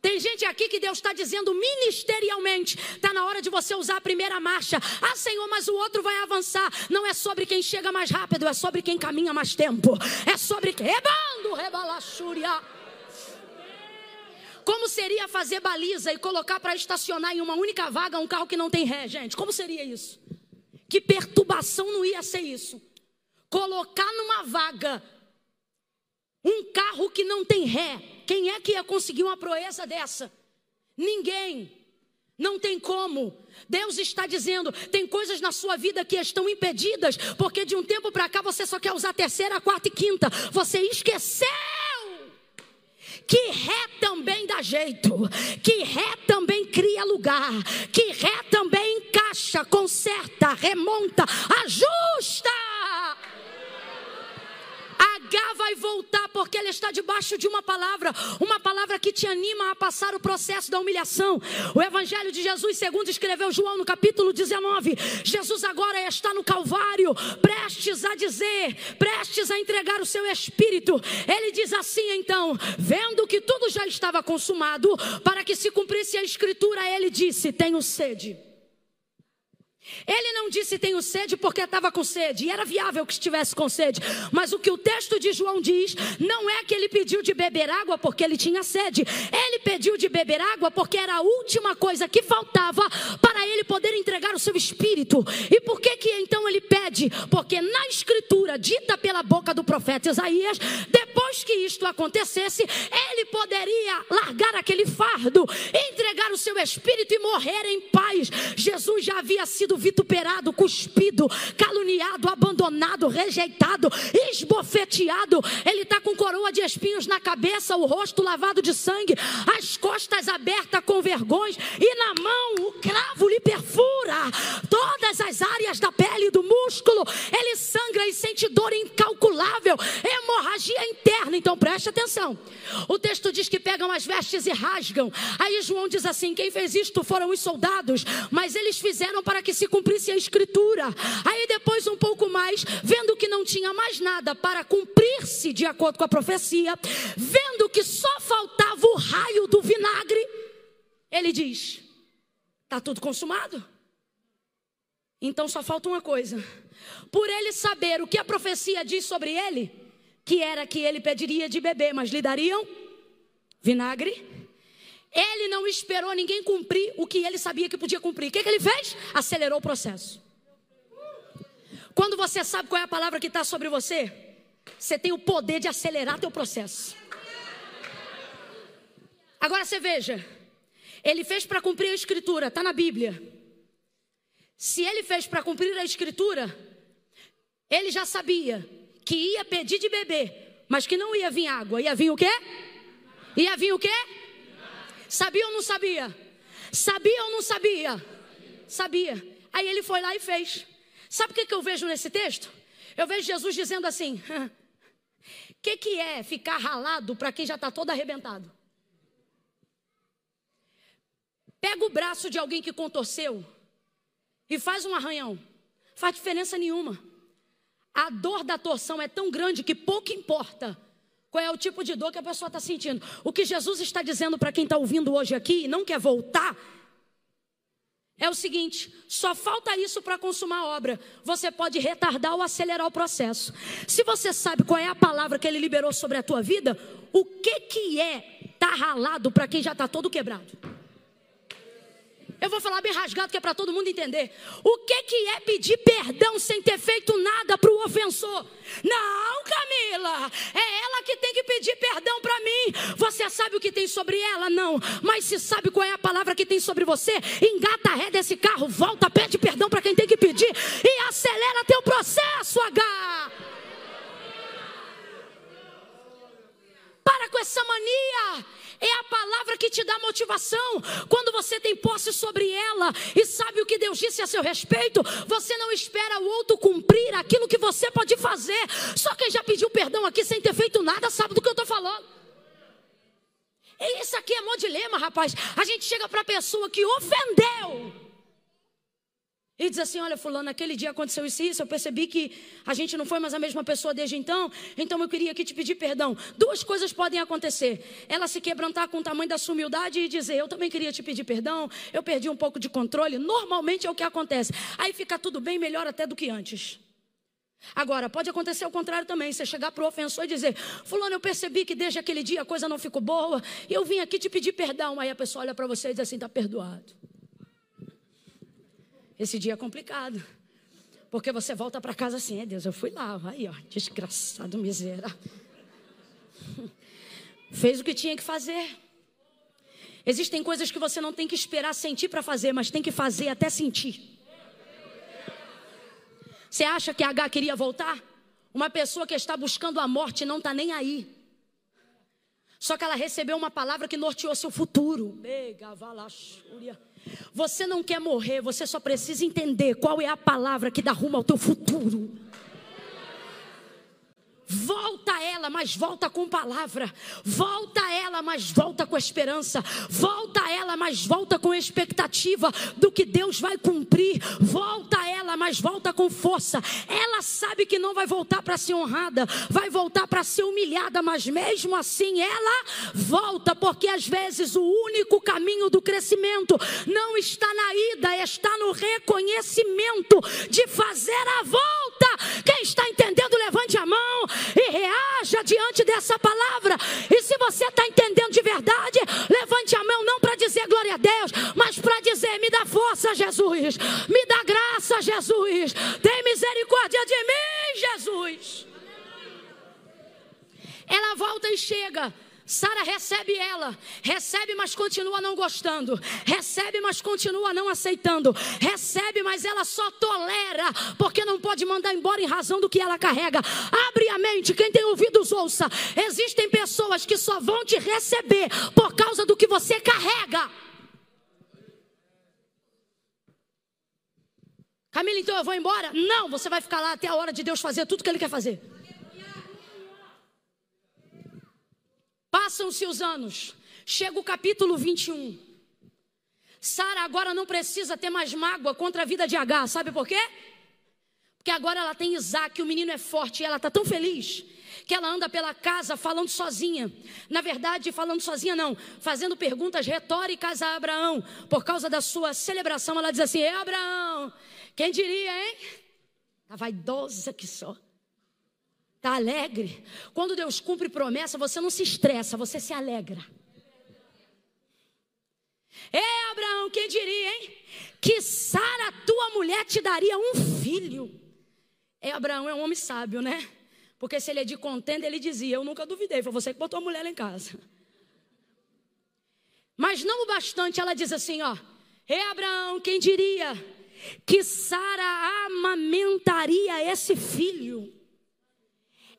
Tem gente aqui que Deus está dizendo ministerialmente: está na hora de você usar a primeira marcha. Ah, Senhor, mas o outro vai avançar. Não é sobre quem chega mais rápido, é sobre quem caminha mais tempo. É sobre rebando, rebalachúria. Como seria fazer baliza e colocar para estacionar em uma única vaga um carro que não tem ré, gente? Como seria isso? Que perturbação não ia ser isso? colocar numa vaga um carro que não tem ré. Quem é que ia conseguir uma proeza dessa? Ninguém. Não tem como. Deus está dizendo: tem coisas na sua vida que estão impedidas, porque de um tempo para cá você só quer usar terceira, quarta e quinta. Você esqueceu que ré também dá jeito, que ré também cria lugar, que ré também encaixa, conserta, remonta, ajusta. H vai voltar porque ele está debaixo de uma palavra, uma palavra que te anima a passar o processo da humilhação. O Evangelho de Jesus, segundo escreveu João no capítulo 19, Jesus agora está no Calvário, prestes a dizer, prestes a entregar o seu espírito. Ele diz assim então: vendo que tudo já estava consumado, para que se cumprisse a escritura, ele disse: Tenho sede. Ele não disse tenho sede porque estava com sede, e era viável que estivesse com sede. Mas o que o texto de João diz não é que ele pediu de beber água porque ele tinha sede. Ele pediu de beber água porque era a última coisa que faltava para ele poder entregar o seu espírito. E por que que então ele pede? Porque na escritura dita pela boca do profeta Isaías, depois que isto acontecesse, ele poderia largar aquele fardo, entregar o seu espírito e morrer em paz. Jesus já havia sido vituperado cuspido, caluniado, abandonado, rejeitado, esbofeteado. Ele está com coroa de espinhos na cabeça, o rosto lavado de sangue, as costas abertas com vergões, e na mão o cravo lhe perfura todas as áreas da pele e do músculo. Ele sangra e sente dor incalculável, hemorragia interna. Então preste atenção. O texto diz que pegam as vestes e rasgam. Aí João diz assim: quem fez isto foram os soldados, mas eles fizeram para que se cumprisse a escritura. Aí depois, um pouco mais, vendo que não tinha mais nada para cumprir-se de acordo com a profecia, vendo que só faltava o raio do vinagre, ele diz: está tudo consumado. Então só falta uma coisa. Por ele saber o que a profecia diz sobre ele, que era que ele pediria de beber, mas lhe dariam vinagre. Ele não esperou ninguém cumprir o que ele sabia que podia cumprir. O que, que ele fez? Acelerou o processo. Quando você sabe qual é a palavra que está sobre você, você tem o poder de acelerar teu processo. Agora você veja, ele fez para cumprir a escritura, está na Bíblia. Se ele fez para cumprir a escritura, ele já sabia que ia pedir de beber, mas que não ia vir água, ia vir o quê? Ia vir o quê? Sabia ou não sabia? Sabia ou não sabia? Sabia. Aí ele foi lá e fez. Sabe o que, eu vejo nesse texto? Eu vejo Jesus dizendo assim: o que, que é ficar ralado para quem já está todo arrebentado? Pega o braço de alguém que contorceu e faz um arranhão. Faz diferença nenhuma. A dor da torção é tão grande que pouco importa qual é o tipo de dor que a pessoa está sentindo. O que Jesus está dizendo para quem está ouvindo hoje aqui e não quer voltar é o seguinte: só falta isso para consumar a obra. Você pode retardar ou acelerar o processo. Se você sabe qual é a palavra que ele liberou sobre a tua vida, o que, que é tá ralado para quem já está todo quebrado? Eu vou falar bem rasgado que é para todo mundo entender. O que, que é pedir perdão sem ter feito nada para o ofensor? Não, Camila, é ela que tem que pedir perdão para mim. Você sabe o que tem sobre ela? Não, mas se sabe qual é a palavra que tem sobre você, engata a ré desse carro, volta, pede perdão para quem tem que pedir e acelera teu processo, H. Para com essa mania é a palavra que te dá motivação. Quando você tem posse sobre ela e sabe o que Deus disse a seu respeito, você não espera o outro cumprir aquilo que você pode fazer. Só quem já pediu perdão aqui sem ter feito nada sabe do que eu estou falando. E isso aqui é mó dilema, rapaz. A gente chega para a pessoa que ofendeu e diz assim: Olha, Fulano, naquele dia aconteceu isso e isso. Eu percebi que a gente não foi mais a mesma pessoa desde então. Então eu queria aqui te pedir perdão. Duas coisas podem acontecer: ela se quebrantar com o tamanho da sua humildade e dizer: Eu também queria te pedir perdão. Eu perdi um pouco de controle. Normalmente é o que acontece. Aí fica tudo bem, melhor até do que antes. Agora, pode acontecer o contrário também. Você chegar para o ofensor e dizer: Fulano, eu percebi que desde aquele dia a coisa não ficou boa. E eu vim aqui te pedir perdão. Aí a pessoa olha para você e diz assim: Está perdoado. Esse dia é complicado. Porque você volta para casa assim, é Deus, eu fui lá, aí ó, desgraçado, miserável. <laughs> Fez o que tinha que fazer. Existem coisas que você não tem que esperar sentir para fazer, mas tem que fazer até sentir. Você acha que H queria voltar? Uma pessoa que está buscando a morte não está nem aí. Só que ela recebeu uma palavra que norteou seu futuro. Mega valachúria. Você não quer morrer, você só precisa entender qual é a palavra que dá rumo ao teu futuro. Volta ela, mas volta com palavra. Volta ela, mas volta com esperança. Volta ela, mas volta com expectativa do que Deus vai cumprir. Volta ela, mas volta com força. Ela sabe que não vai voltar para ser honrada, vai voltar para ser humilhada, mas mesmo assim ela volta, porque às vezes o único caminho do crescimento não está na ida, está no reconhecimento de fazer a volta. Quem está entendendo, levante a mão e reaja diante dessa palavra. E se você está entendendo de verdade, levante a mão não para dizer glória a Deus, mas para dizer: me dá força, Jesus, me dá graça, Jesus, tem misericórdia de mim, Jesus. Ela volta e chega Sara recebe ela, recebe, mas continua não gostando, recebe, mas continua não aceitando, recebe, mas ela só tolera, porque não pode mandar embora em razão do que ela carrega. Abre a mente, quem tem ouvidos, ouça. Existem pessoas que só vão te receber por causa do que você carrega. Camila, então eu vou embora? Não, você vai ficar lá até a hora de Deus fazer tudo que Ele quer fazer. Passam-se os anos, chega o capítulo 21. Sara agora não precisa ter mais mágoa contra a vida de H, sabe por quê? Porque agora ela tem Isaac, o menino é forte e ela está tão feliz que ela anda pela casa falando sozinha. Na verdade, falando sozinha não, fazendo perguntas retóricas a Abraão. Por causa da sua celebração, ela diz assim: "É Abraão, quem diria, hein? Tá vaidosa que só. Tá alegre. Quando Deus cumpre promessa, você não se estressa, você se alegra. É Abraão, quem diria, hein? Que Sara, tua mulher, te daria um filho. É Abraão é um homem sábio, né? Porque se ele é de contenda, ele dizia: Eu nunca duvidei, foi você que botou a mulher lá em casa. Mas não o bastante, ela diz assim: Ó, é Abraão, quem diria? que Sara amamentaria esse filho.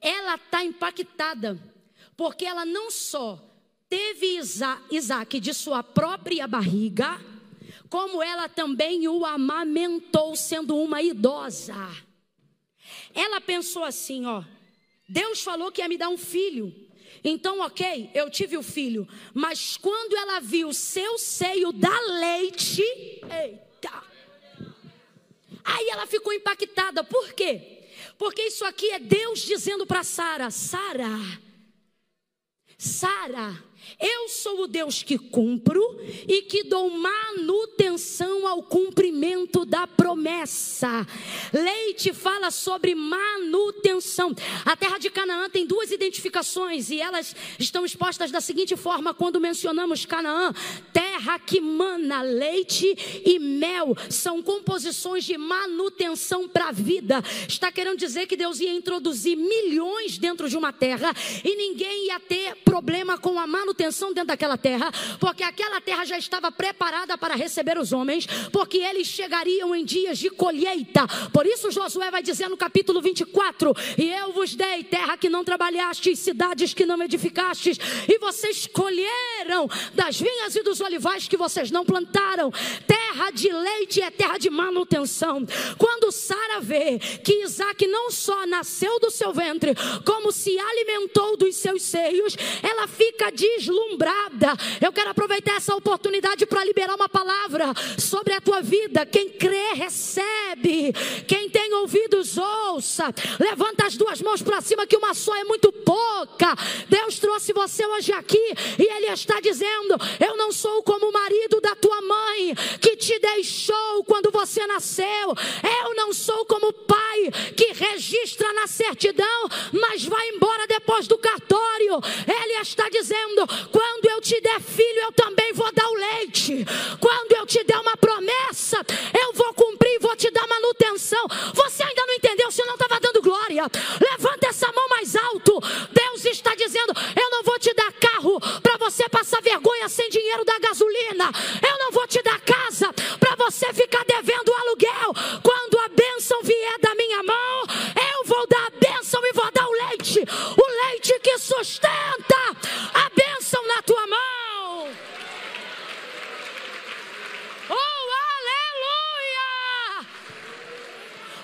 Ela está impactada, porque ela não só teve Isaac de sua própria barriga, como ela também o amamentou sendo uma idosa. Ela pensou assim, ó, Deus falou que ia me dar um filho. Então, ok, eu tive o filho, mas quando ela viu seu seio dar leite, eita, Aí ela ficou impactada. Por quê? Porque isso aqui é Deus dizendo para Sara: Sara, Sara, eu sou o Deus que cumpro e que dou manutenção ao cumprimento da promessa. Leite fala sobre manutenção. A terra de Canaã tem duas identificações e elas estão expostas da seguinte forma quando mencionamos Canaã: terra que mana leite e mel. São composições de manutenção para a vida. Está querendo dizer que Deus ia introduzir milhões dentro de uma terra e ninguém ia ter problema com a manutenção manutenção dentro daquela terra, porque aquela terra já estava preparada para receber os homens, porque eles chegariam em dias de colheita. Por isso Josué vai dizer no capítulo 24: E eu vos dei terra que não trabalhastes, cidades que não edificastes, e vocês colheram das vinhas e dos olivais que vocês não plantaram. Terra de leite é terra de manutenção. Quando Sara vê que Isaac não só nasceu do seu ventre, como se alimentou dos seus seios, ela fica de deslumbrada. Eu quero aproveitar essa oportunidade para liberar uma palavra sobre a tua vida. Quem crê, recebe. Quem tem ouvidos, ouça. Levanta as duas mãos para cima, que uma só é muito pouca. Deus trouxe você hoje aqui e Ele está dizendo: Eu não sou como o marido da tua mãe que te deixou quando você nasceu. Eu não sou como o pai que registra na certidão, mas vai embora depois do cartório. Ele está dizendo: quando eu te der filho, eu também vou dar o leite. Quando eu te der uma promessa, eu vou cumprir vou te dar manutenção. Você ainda não entendeu? Você não estava dando glória. Levanta essa mão mais alto. Deus está dizendo: Eu não vou te dar carro para você passar vergonha sem dinheiro da gasolina. Eu não vou te dar casa para você ficar devendo aluguel. Quando a bênção vier da minha mão, eu vou dar a bênção e vou dar o leite. O leite que sustenta a bênção bênção na tua mão. Oh, aleluia!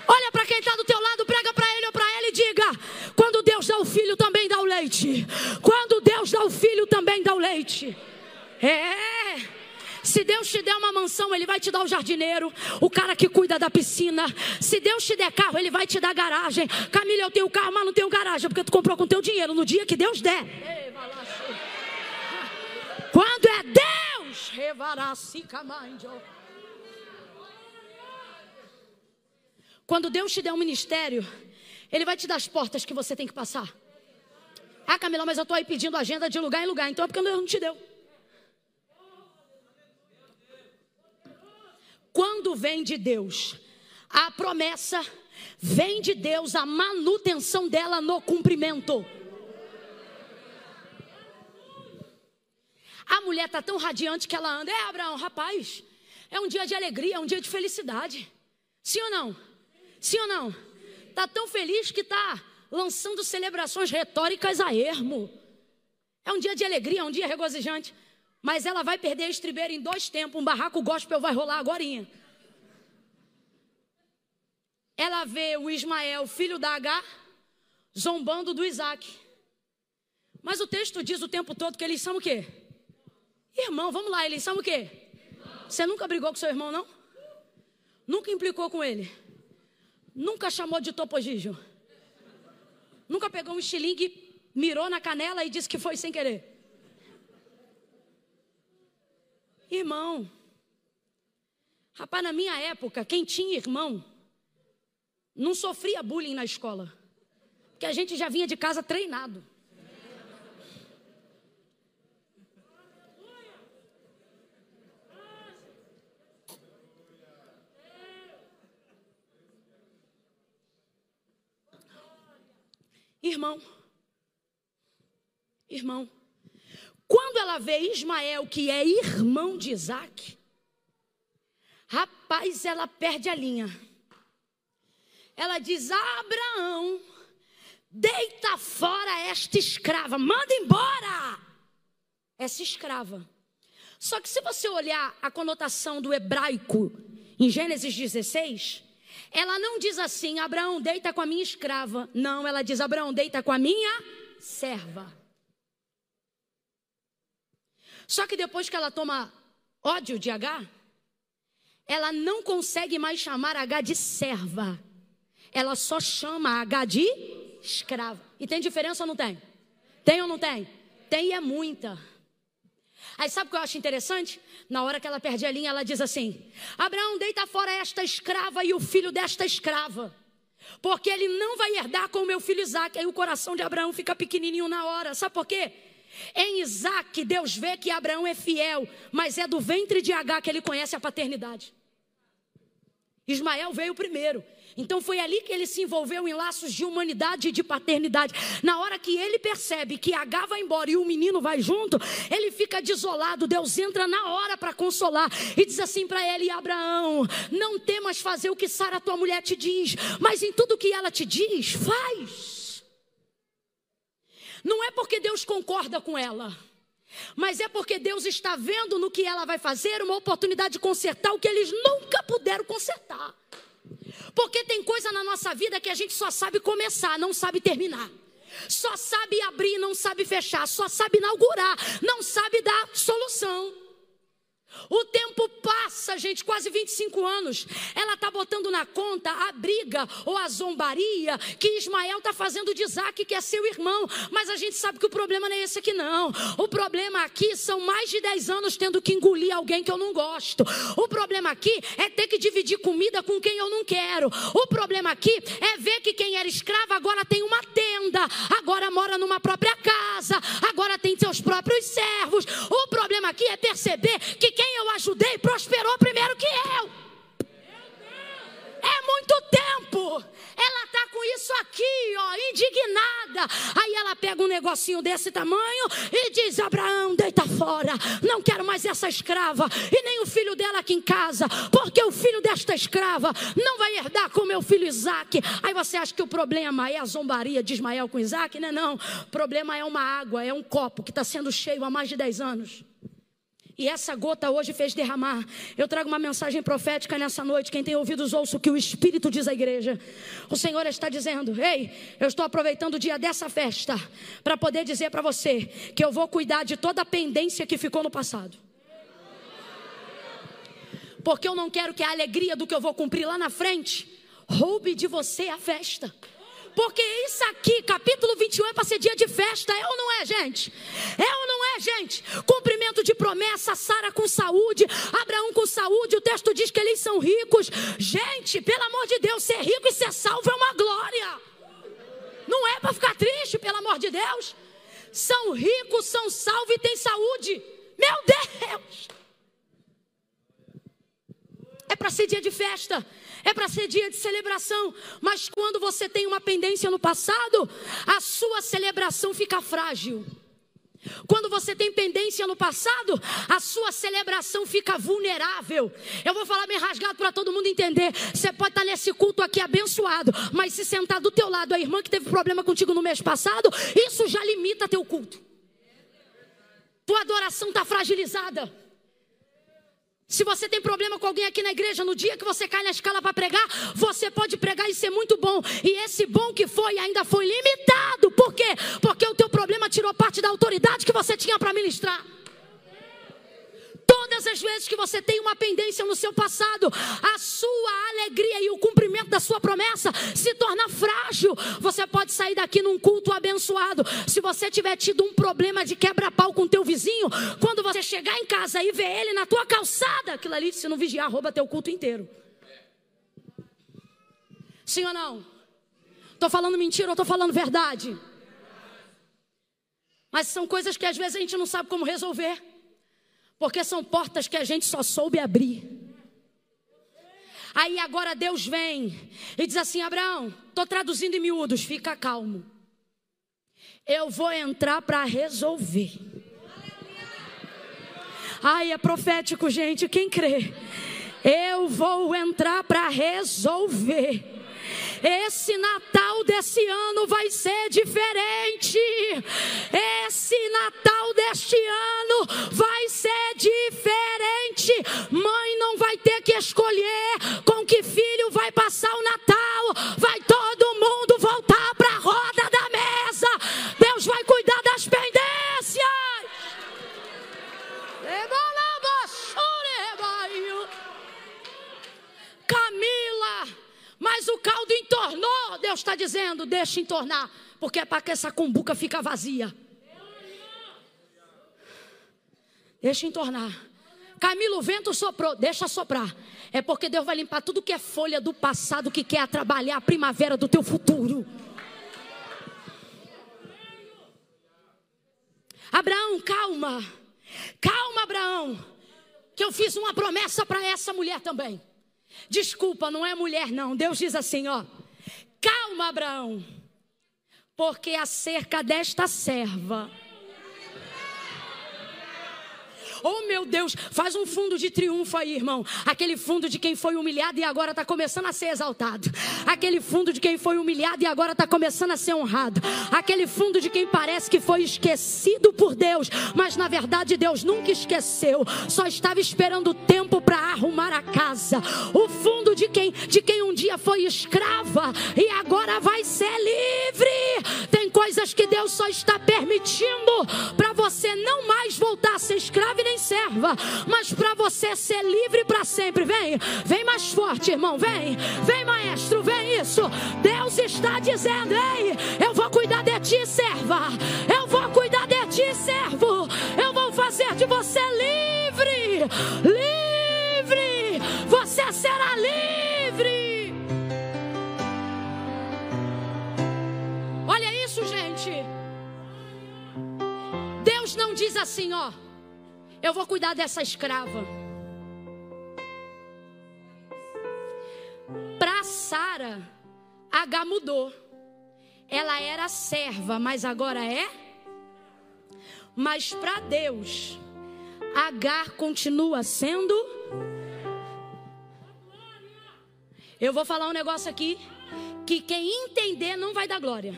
Olha para quem está do teu lado, prega para ele ou para ela e diga: quando Deus dá o filho, também dá o leite. Quando Deus dá o filho, também dá o leite. É. Se Deus te der uma mansão, Ele vai te dar o jardineiro, o cara que cuida da piscina. Se Deus te der carro, Ele vai te dar garagem. Camila, eu tenho carro, mas não tenho garagem, porque tu comprou com teu dinheiro no dia que Deus der. Quando é Deus, quando Deus te der um ministério, Ele vai te dar as portas que você tem que passar. Ah, Camila, mas eu estou aí pedindo agenda de lugar em lugar, então é porque Deus não te deu. Quando vem de Deus a promessa, vem de Deus a manutenção dela no cumprimento. A mulher está tão radiante que ela anda. É, Abraão, rapaz, é um dia de alegria, é um dia de felicidade. Sim ou não? Sim ou não? Está tão feliz que está lançando celebrações retóricas a ermo. É um dia de alegria, é um dia regozijante. Mas ela vai perder a estribeira em dois tempos. Um barraco gospel vai rolar agora. Ela vê o Ismael, filho da H, zombando do Isaac. Mas o texto diz o tempo todo que eles são o quê? Irmão, vamos lá, eles são o quê? Você nunca brigou com seu irmão, não? Nunca implicou com ele? Nunca chamou de topogígio? Nunca pegou um estilingue, mirou na canela e disse que foi sem querer? Irmão. Rapaz, na minha época, quem tinha irmão não sofria bullying na escola. Porque a gente já vinha de casa treinado. Irmão, irmão, quando ela vê Ismael, que é irmão de Isaac, rapaz, ela perde a linha. Ela diz: Abraão, deita fora esta escrava, manda embora essa escrava. Só que se você olhar a conotação do hebraico em Gênesis 16, ela não diz assim: Abraão, deita com a minha escrava. Não, ela diz: Abraão, deita com a minha serva. Só que depois que ela toma ódio de H, ela não consegue mais chamar H de serva. Ela só chama H de escrava. E tem diferença ou não tem? Tem ou não tem? Tem e é muita. Aí sabe o que eu acho interessante? Na hora que ela perde a linha, ela diz assim: Abraão, deita fora esta escrava e o filho desta escrava. Porque ele não vai herdar com o meu filho Isaac. Aí o coração de Abraão fica pequenininho na hora. Sabe por quê? Em Isaac, Deus vê que Abraão é fiel, mas é do ventre de H que ele conhece a paternidade. Ismael veio primeiro. Então foi ali que ele se envolveu em laços de humanidade e de paternidade. Na hora que ele percebe que H vai embora e o menino vai junto, ele fica desolado. Deus entra na hora para consolar e diz assim para ele: Abraão, não temas fazer o que Sara, tua mulher, te diz, mas em tudo que ela te diz, faz. Não é porque Deus concorda com ela. Mas é porque Deus está vendo no que ela vai fazer uma oportunidade de consertar o que eles nunca puderam consertar. Porque tem coisa na nossa vida que a gente só sabe começar, não sabe terminar. Só sabe abrir, não sabe fechar. Só sabe inaugurar, não sabe dar solução. O tempo passa, gente, quase 25 anos. Ela está botando na conta a briga ou a zombaria que Ismael está fazendo de Isaac, que é seu irmão. Mas a gente sabe que o problema não é esse aqui, não. O problema aqui são mais de 10 anos tendo que engolir alguém que eu não gosto. O problema aqui é ter que dividir comida com quem eu não quero. O problema aqui é ver que quem era escravo agora tem uma tenda, agora mora numa própria casa, agora tem seus próprios servos. O problema aqui é perceber que quem eu ajudei prosperou primeiro que eu. É muito tempo. Ela está com isso aqui, ó, indignada. Aí ela pega um negocinho desse tamanho e diz: Abraão, deita fora. Não quero mais essa escrava e nem o filho dela aqui em casa, porque o filho desta escrava não vai herdar com meu filho Isaac. Aí você acha que o problema é a zombaria de Ismael com Isaac? Não, é não. O problema é uma água, é um copo que está sendo cheio há mais de 10 anos. E essa gota hoje fez derramar. Eu trago uma mensagem profética nessa noite. Quem tem ouvidos, ouça o que o Espírito diz à igreja. O Senhor está dizendo: Ei, eu estou aproveitando o dia dessa festa para poder dizer para você que eu vou cuidar de toda a pendência que ficou no passado. Porque eu não quero que a alegria do que eu vou cumprir lá na frente roube de você a festa. Porque isso aqui, capítulo 21, é para ser dia de festa, é ou não é, gente? É ou não é, gente? Cumprimento de promessa, Sara com saúde, Abraão com saúde, o texto diz que eles são ricos. Gente, pelo amor de Deus, ser rico e ser salvo é uma glória. Não é para ficar triste, pelo amor de Deus. São ricos, são salvos e têm saúde. Meu Deus! É para ser dia de festa é para ser dia de celebração. Mas quando você tem uma pendência no passado, a sua celebração fica frágil. Quando você tem pendência no passado, a sua celebração fica vulnerável. Eu vou falar bem rasgado para todo mundo entender. Você pode estar nesse culto aqui abençoado, mas se sentar do teu lado a irmã que teve problema contigo no mês passado, isso já limita teu culto. Tua adoração está fragilizada. Se você tem problema com alguém aqui na igreja, no dia que você cai na escala para pregar, você pode pregar e ser muito bom. E esse bom que foi ainda foi limitado. Por quê? Porque o teu problema tirou parte da autoridade que você tinha para ministrar. Todas as vezes que você tem uma pendência no seu passado, a sua alegria e o cumprimento da sua promessa se torna frágil. Você pode sair daqui num culto abençoado. Se você tiver tido um problema de quebra-pau com teu vizinho, quando você chegar em casa e ver ele na tua calçada, aquilo ali, se não vigiar, rouba teu culto inteiro. Sim ou não? Estou falando mentira ou estou falando verdade? Mas são coisas que às vezes a gente não sabe como resolver. Porque são portas que a gente só soube abrir. Aí agora Deus vem e diz assim: Abraão, estou traduzindo em miúdos, fica calmo. Eu vou entrar para resolver. Ai, é profético, gente, quem crê? Eu vou entrar para resolver. Esse Natal desse ano vai ser diferente. Esse Natal deste ano vai ser diferente. Mãe não vai ter que escolher com que filho vai passar o Natal. Vai o caldo entornou. Deus está dizendo: deixa entornar, porque é para que essa cumbuca fica vazia. Deixa entornar. Camilo, o vento soprou, deixa soprar. É porque Deus vai limpar tudo que é folha do passado que quer trabalhar a primavera do teu futuro. Abraão, calma. Calma, Abraão. Que eu fiz uma promessa para essa mulher também. Desculpa, não é mulher, não. Deus diz assim: ó, calma, Abraão, porque acerca desta serva Oh meu Deus, faz um fundo de triunfo aí, irmão. Aquele fundo de quem foi humilhado e agora está começando a ser exaltado. Aquele fundo de quem foi humilhado e agora está começando a ser honrado. Aquele fundo de quem parece que foi esquecido por Deus, mas na verdade Deus nunca esqueceu. Só estava esperando o tempo para arrumar a casa. O fundo de quem, de quem um dia foi escrava e agora vai ser livre. Tem coisas que Deus só está permitindo para você não mais voltar a ser escravo nem serva, mas para você ser livre para sempre. Vem, vem mais forte, irmão, vem, vem, maestro, vem isso. Deus está dizendo: Ei, eu vou cuidar de ti, serva, eu vou cuidar de ti, servo, eu vou fazer de você livre, livre, será livre. Olha isso, gente. Deus não diz assim, ó. Eu vou cuidar dessa escrava. Para Sara, H mudou. Ela era serva, mas agora é. Mas para Deus, Agar continua sendo. Eu vou falar um negócio aqui que quem entender não vai dar glória.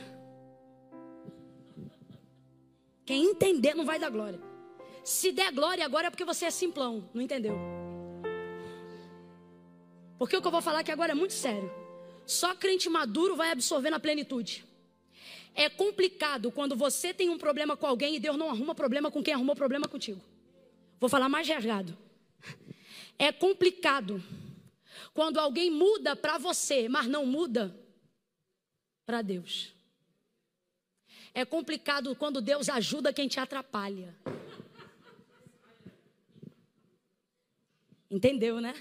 Quem entender não vai dar glória. Se der glória agora é porque você é simplão, não entendeu? Porque o que eu vou falar aqui agora é muito sério. Só crente maduro vai absorver na plenitude. É complicado quando você tem um problema com alguém e Deus não arruma problema com quem arrumou problema contigo. Vou falar mais rasgado. É complicado quando alguém muda para você, mas não muda para Deus. É complicado quando Deus ajuda quem te atrapalha. Entendeu, né?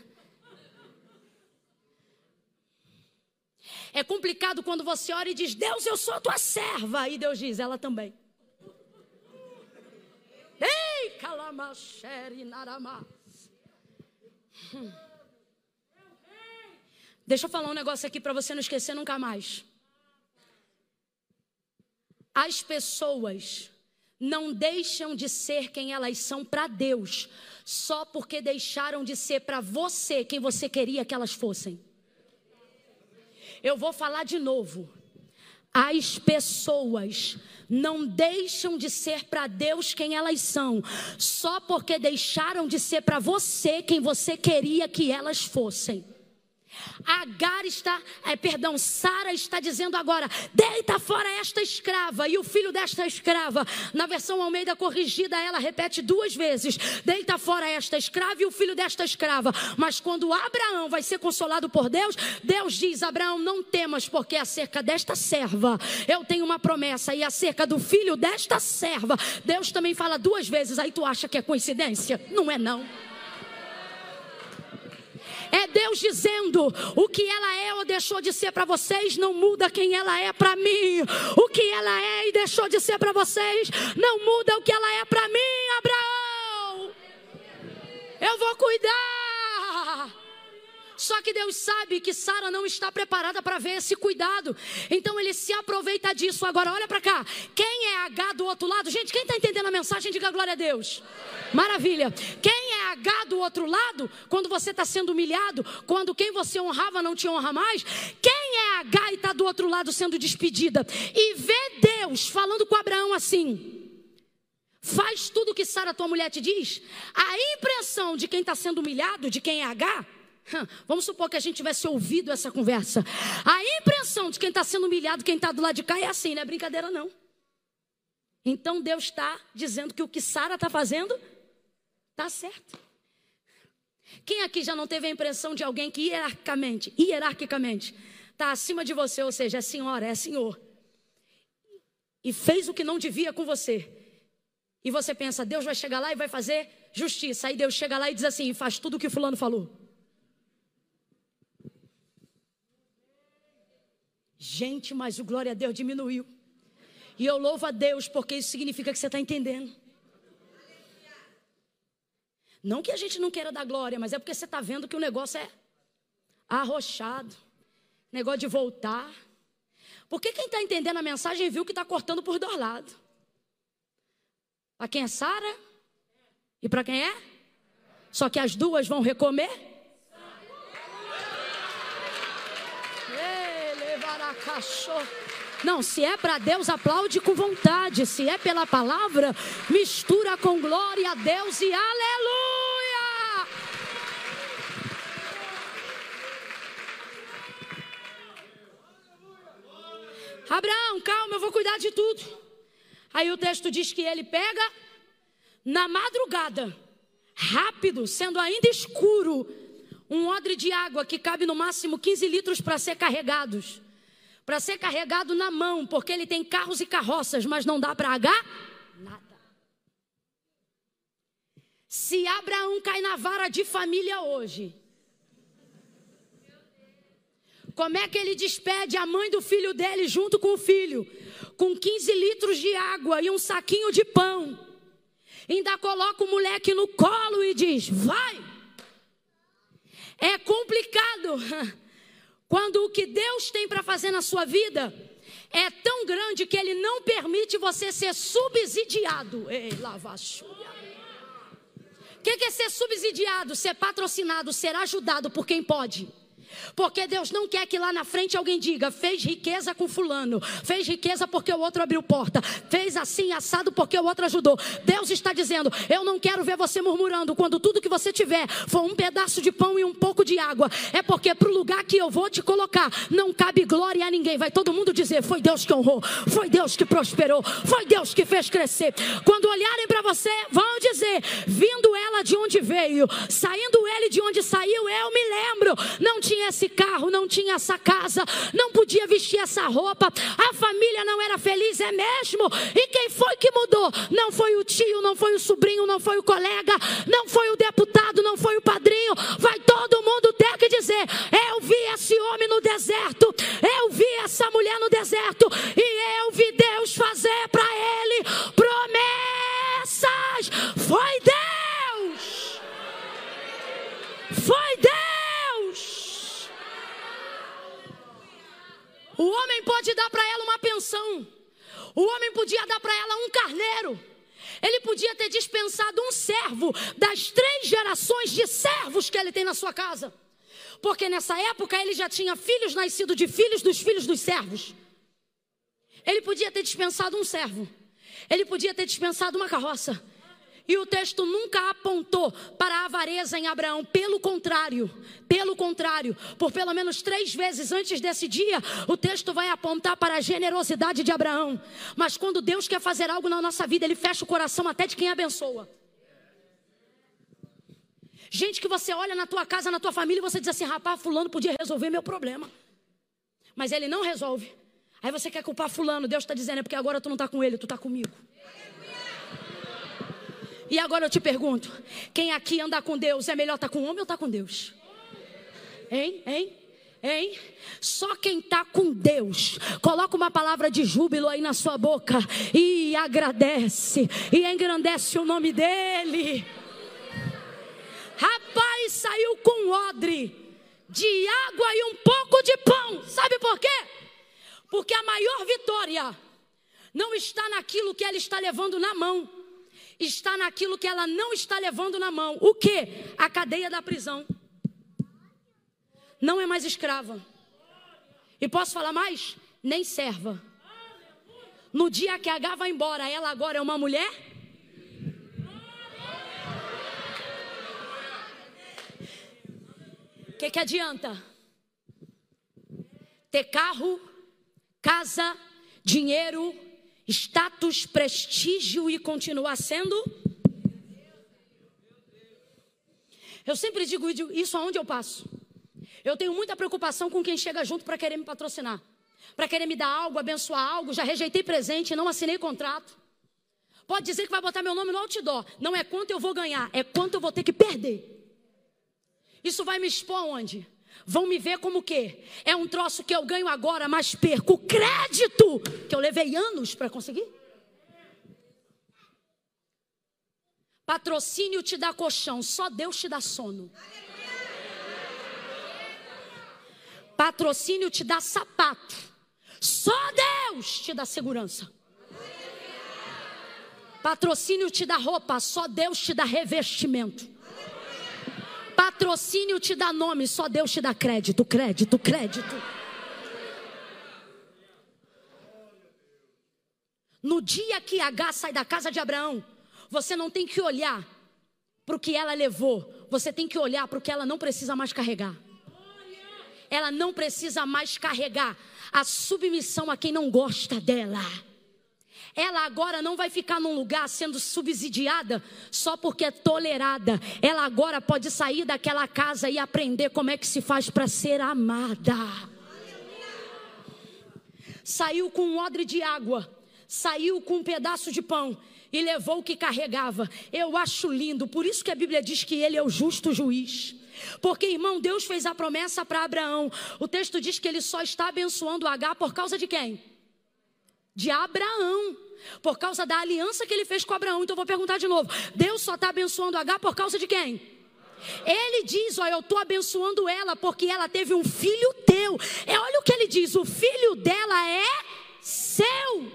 É complicado quando você ora e diz: Deus, eu sou tua serva. E Deus diz: Ela também. Ei, calamachere naramá. Hum. Deixa eu falar um negócio aqui para você não esquecer nunca mais. As pessoas não deixam de ser quem elas são para Deus, só porque deixaram de ser para você quem você queria que elas fossem. Eu vou falar de novo. As pessoas não deixam de ser para Deus quem elas são, só porque deixaram de ser para você quem você queria que elas fossem. Agar está, é, perdão, Sara está dizendo agora: deita fora esta escrava. E o filho desta escrava, na versão Almeida corrigida, ela repete duas vezes: deita fora esta escrava e o filho desta escrava. Mas quando Abraão vai ser consolado por Deus, Deus diz: Abraão, não temas, porque acerca desta serva eu tenho uma promessa, e acerca do filho desta serva, Deus também fala duas vezes. Aí tu acha que é coincidência? Não é, não. É Deus dizendo: o que ela é ou deixou de ser para vocês não muda quem ela é para mim. O que ela é e deixou de ser para vocês não muda o que ela é para mim, Abraão. Eu vou cuidar. Só que Deus sabe que Sara não está preparada para ver esse cuidado. Então ele se aproveita disso. Agora, olha para cá. Quem é H do outro lado? Gente, quem está entendendo a mensagem, diga glória a Deus. Maravilha. Quem é H do outro lado? Quando você está sendo humilhado, quando quem você honrava não te honra mais. Quem é H e está do outro lado sendo despedida? E vê Deus falando com Abraão assim. Faz tudo o que Sara, tua mulher, te diz. A impressão de quem está sendo humilhado, de quem é H, Vamos supor que a gente tivesse ouvido essa conversa. A impressão de quem está sendo humilhado, quem está do lado de cá, é assim, não é brincadeira, não. Então Deus está dizendo que o que Sara está fazendo está certo. Quem aqui já não teve a impressão de alguém que hierarquicamente, hierarquicamente, está acima de você, ou seja, é senhora, é senhor, e fez o que não devia com você, e você pensa, Deus vai chegar lá e vai fazer justiça, aí Deus chega lá e diz assim, faz tudo o que fulano falou. Gente, mas o glória a Deus diminuiu. E eu louvo a Deus porque isso significa que você está entendendo. Não que a gente não queira dar glória, mas é porque você está vendo que o negócio é arrochado. Negócio de voltar. Porque quem está entendendo a mensagem viu que está cortando por dois lados. Para quem é Sara e para quem é? Só que as duas vão recomer. Não, se é para Deus, aplaude com vontade. Se é pela palavra, mistura com glória a Deus e aleluia. Abraão, calma, eu vou cuidar de tudo. Aí o texto diz que ele pega na madrugada, rápido, sendo ainda escuro, um odre de água que cabe no máximo 15 litros para ser carregados para ser carregado na mão, porque ele tem carros e carroças, mas não dá para H nada. Se Abraão cai na vara de família hoje, como é que ele despede a mãe do filho dele junto com o filho, com 15 litros de água e um saquinho de pão? Ainda coloca o moleque no colo e diz: Vai! É complicado. <laughs> Quando o que Deus tem para fazer na sua vida é tão grande que Ele não permite você ser subsidiado. Ei, lavachuia. O que é ser subsidiado? Ser patrocinado, ser ajudado por quem pode. Porque Deus não quer que lá na frente alguém diga: fez riqueza com fulano, fez riqueza porque o outro abriu porta, fez assim assado porque o outro ajudou. Deus está dizendo: eu não quero ver você murmurando quando tudo que você tiver for um pedaço de pão e um pouco de água. É porque para o lugar que eu vou te colocar não cabe glória a ninguém. Vai todo mundo dizer: foi Deus que honrou, foi Deus que prosperou, foi Deus que fez crescer. Quando olharem para você, vão dizer: vindo ela de onde veio, saindo ele de onde saiu, eu me lembro. Não tinha tinha esse carro, não tinha essa casa, não podia vestir essa roupa, a família não era feliz, é mesmo? E quem foi que mudou? Não foi o tio, não foi o sobrinho, não foi o colega, não foi o deputado, não foi o padrinho. Vai todo mundo ter que dizer: Eu vi esse homem no deserto, eu vi essa mulher no deserto, e eu vi Deus fazer para ele promessas. Foi Deus! Foi Deus! O homem pode dar para ela uma pensão. O homem podia dar para ela um carneiro. Ele podia ter dispensado um servo das três gerações de servos que ele tem na sua casa. Porque nessa época ele já tinha filhos nascidos de filhos dos filhos dos servos. Ele podia ter dispensado um servo. Ele podia ter dispensado uma carroça. E o texto nunca apontou para a avareza em Abraão. Pelo contrário, pelo contrário, por pelo menos três vezes antes desse dia, o texto vai apontar para a generosidade de Abraão. Mas quando Deus quer fazer algo na nossa vida, Ele fecha o coração até de quem abençoa. Gente que você olha na tua casa, na tua família, e você diz assim: rapaz, Fulano podia resolver meu problema. Mas ele não resolve. Aí você quer culpar Fulano. Deus está dizendo: é porque agora tu não está com ele, tu está comigo. E agora eu te pergunto: quem aqui anda com Deus é melhor estar tá com homem ou estar tá com Deus? Hein? Hein? Hein? Só quem está com Deus, coloca uma palavra de júbilo aí na sua boca e agradece e engrandece o nome dele. Rapaz, saiu com odre de água e um pouco de pão. Sabe por quê? Porque a maior vitória não está naquilo que ela está levando na mão, está naquilo que ela não está levando na mão. O que? A cadeia da prisão. Não é mais escrava. E posso falar mais? Nem serva. No dia que H vai embora, ela agora é uma mulher? O que, que adianta? Ter carro, casa, dinheiro, status, prestígio e continuar sendo? Eu sempre digo isso aonde eu passo. Eu tenho muita preocupação com quem chega junto para querer me patrocinar, para querer me dar algo, abençoar algo. Já rejeitei presente, não assinei contrato. Pode dizer que vai botar meu nome no outdoor. Não é quanto eu vou ganhar, é quanto eu vou ter que perder. Isso vai me expor onde? Vão me ver como o quê? É um troço que eu ganho agora, mas perco o crédito que eu levei anos para conseguir. Patrocínio te dá colchão, só Deus te dá sono. Patrocínio te dá sapato, só Deus te dá segurança. Patrocínio te dá roupa, só Deus te dá revestimento. Patrocínio te dá nome, só Deus te dá crédito, crédito, crédito. No dia que H sai da casa de Abraão, você não tem que olhar para o que ela levou, você tem que olhar para o que ela não precisa mais carregar. Ela não precisa mais carregar a submissão a quem não gosta dela ela agora não vai ficar num lugar sendo subsidiada só porque é tolerada. Ela agora pode sair daquela casa e aprender como é que se faz para ser amada. Saiu com um odre de água, saiu com um pedaço de pão e levou o que carregava. Eu acho lindo, por isso que a Bíblia diz que ele é o justo juiz. Porque, irmão, Deus fez a promessa para Abraão. O texto diz que ele só está abençoando H por causa de quem? De Abraão por causa da aliança que ele fez com Abraão. Então eu vou perguntar de novo: Deus só está abençoando H por causa de quem? Ele diz: Olha, eu estou abençoando ela porque ela teve um filho teu. É, olha o que ele diz: o filho dela é seu.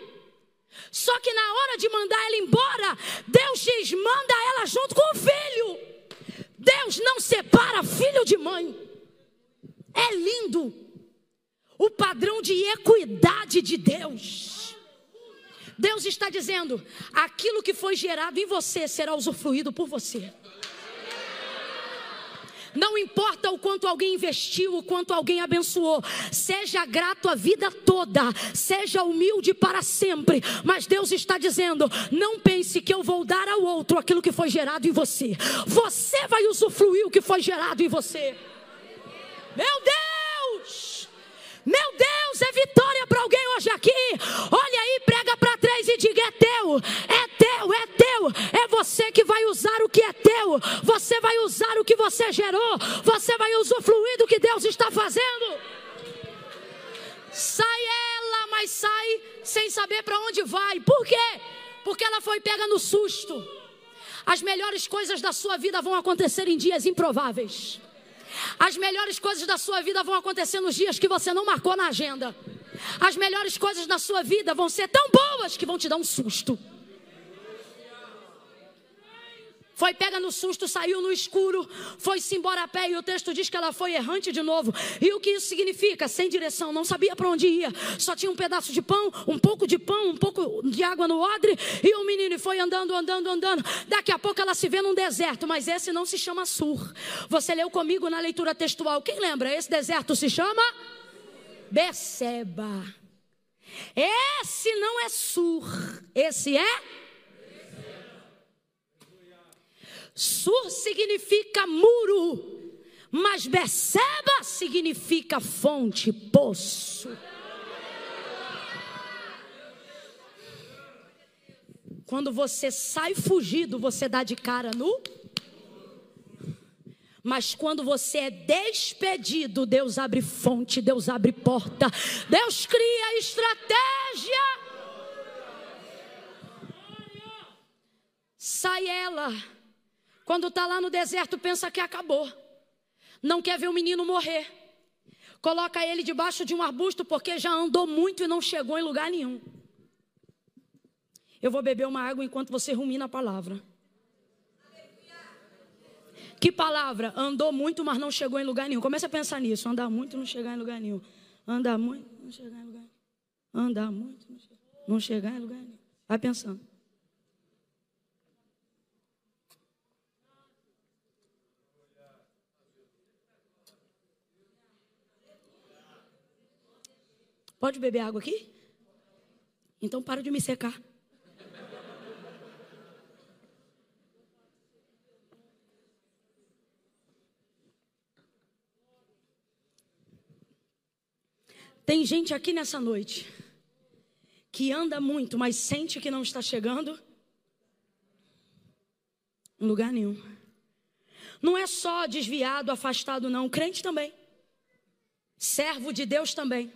Só que na hora de mandar ela embora, Deus diz: manda ela junto com o filho. Deus não separa filho de mãe. É lindo o padrão de equidade de Deus. Deus está dizendo: aquilo que foi gerado em você será usufruído por você. Não importa o quanto alguém investiu, o quanto alguém abençoou, seja grato a vida toda, seja humilde para sempre. Mas Deus está dizendo: não pense que eu vou dar ao outro aquilo que foi gerado em você. Você vai usufruir o que foi gerado em você. Meu Deus! Meu Deus, é vitória para alguém hoje aqui. Olha aí, prega para três e diga: é teu, é teu, é teu. É você que vai usar o que é teu. Você vai usar o que você gerou. Você vai usufruir do que Deus está fazendo. Sai ela, mas sai sem saber para onde vai. Por quê? Porque ela foi pega no susto. As melhores coisas da sua vida vão acontecer em dias improváveis. As melhores coisas da sua vida vão acontecer nos dias que você não marcou na agenda. As melhores coisas da sua vida vão ser tão boas que vão te dar um susto. Foi pega no susto, saiu no escuro, foi-se embora a pé e o texto diz que ela foi errante de novo. E o que isso significa? Sem direção, não sabia para onde ia. Só tinha um pedaço de pão, um pouco de pão, um pouco de água no odre. E o menino foi andando, andando, andando. Daqui a pouco ela se vê num deserto, mas esse não se chama Sur. Você leu comigo na leitura textual. Quem lembra? Esse deserto se chama Beceba. Esse não é Sur, esse é Sur significa muro, mas Beceba significa fonte, poço. Quando você sai fugido, você dá de cara no. Mas quando você é despedido, Deus abre fonte, Deus abre porta, Deus cria estratégia. Sai ela quando está lá no deserto, pensa que acabou. Não quer ver o menino morrer. Coloca ele debaixo de um arbusto porque já andou muito e não chegou em lugar nenhum. Eu vou beber uma água enquanto você rumina a palavra. Que palavra? Andou muito, mas não chegou em lugar nenhum. Comece a pensar nisso. Andar muito, não chegar em lugar nenhum. Andar muito, não chegar em lugar nenhum. Andar muito, não chegar em lugar nenhum. Vai pensando. Pode beber água aqui? Então para de me secar. Tem gente aqui nessa noite que anda muito, mas sente que não está chegando em lugar nenhum. Não é só desviado, afastado, não. Crente também. Servo de Deus também.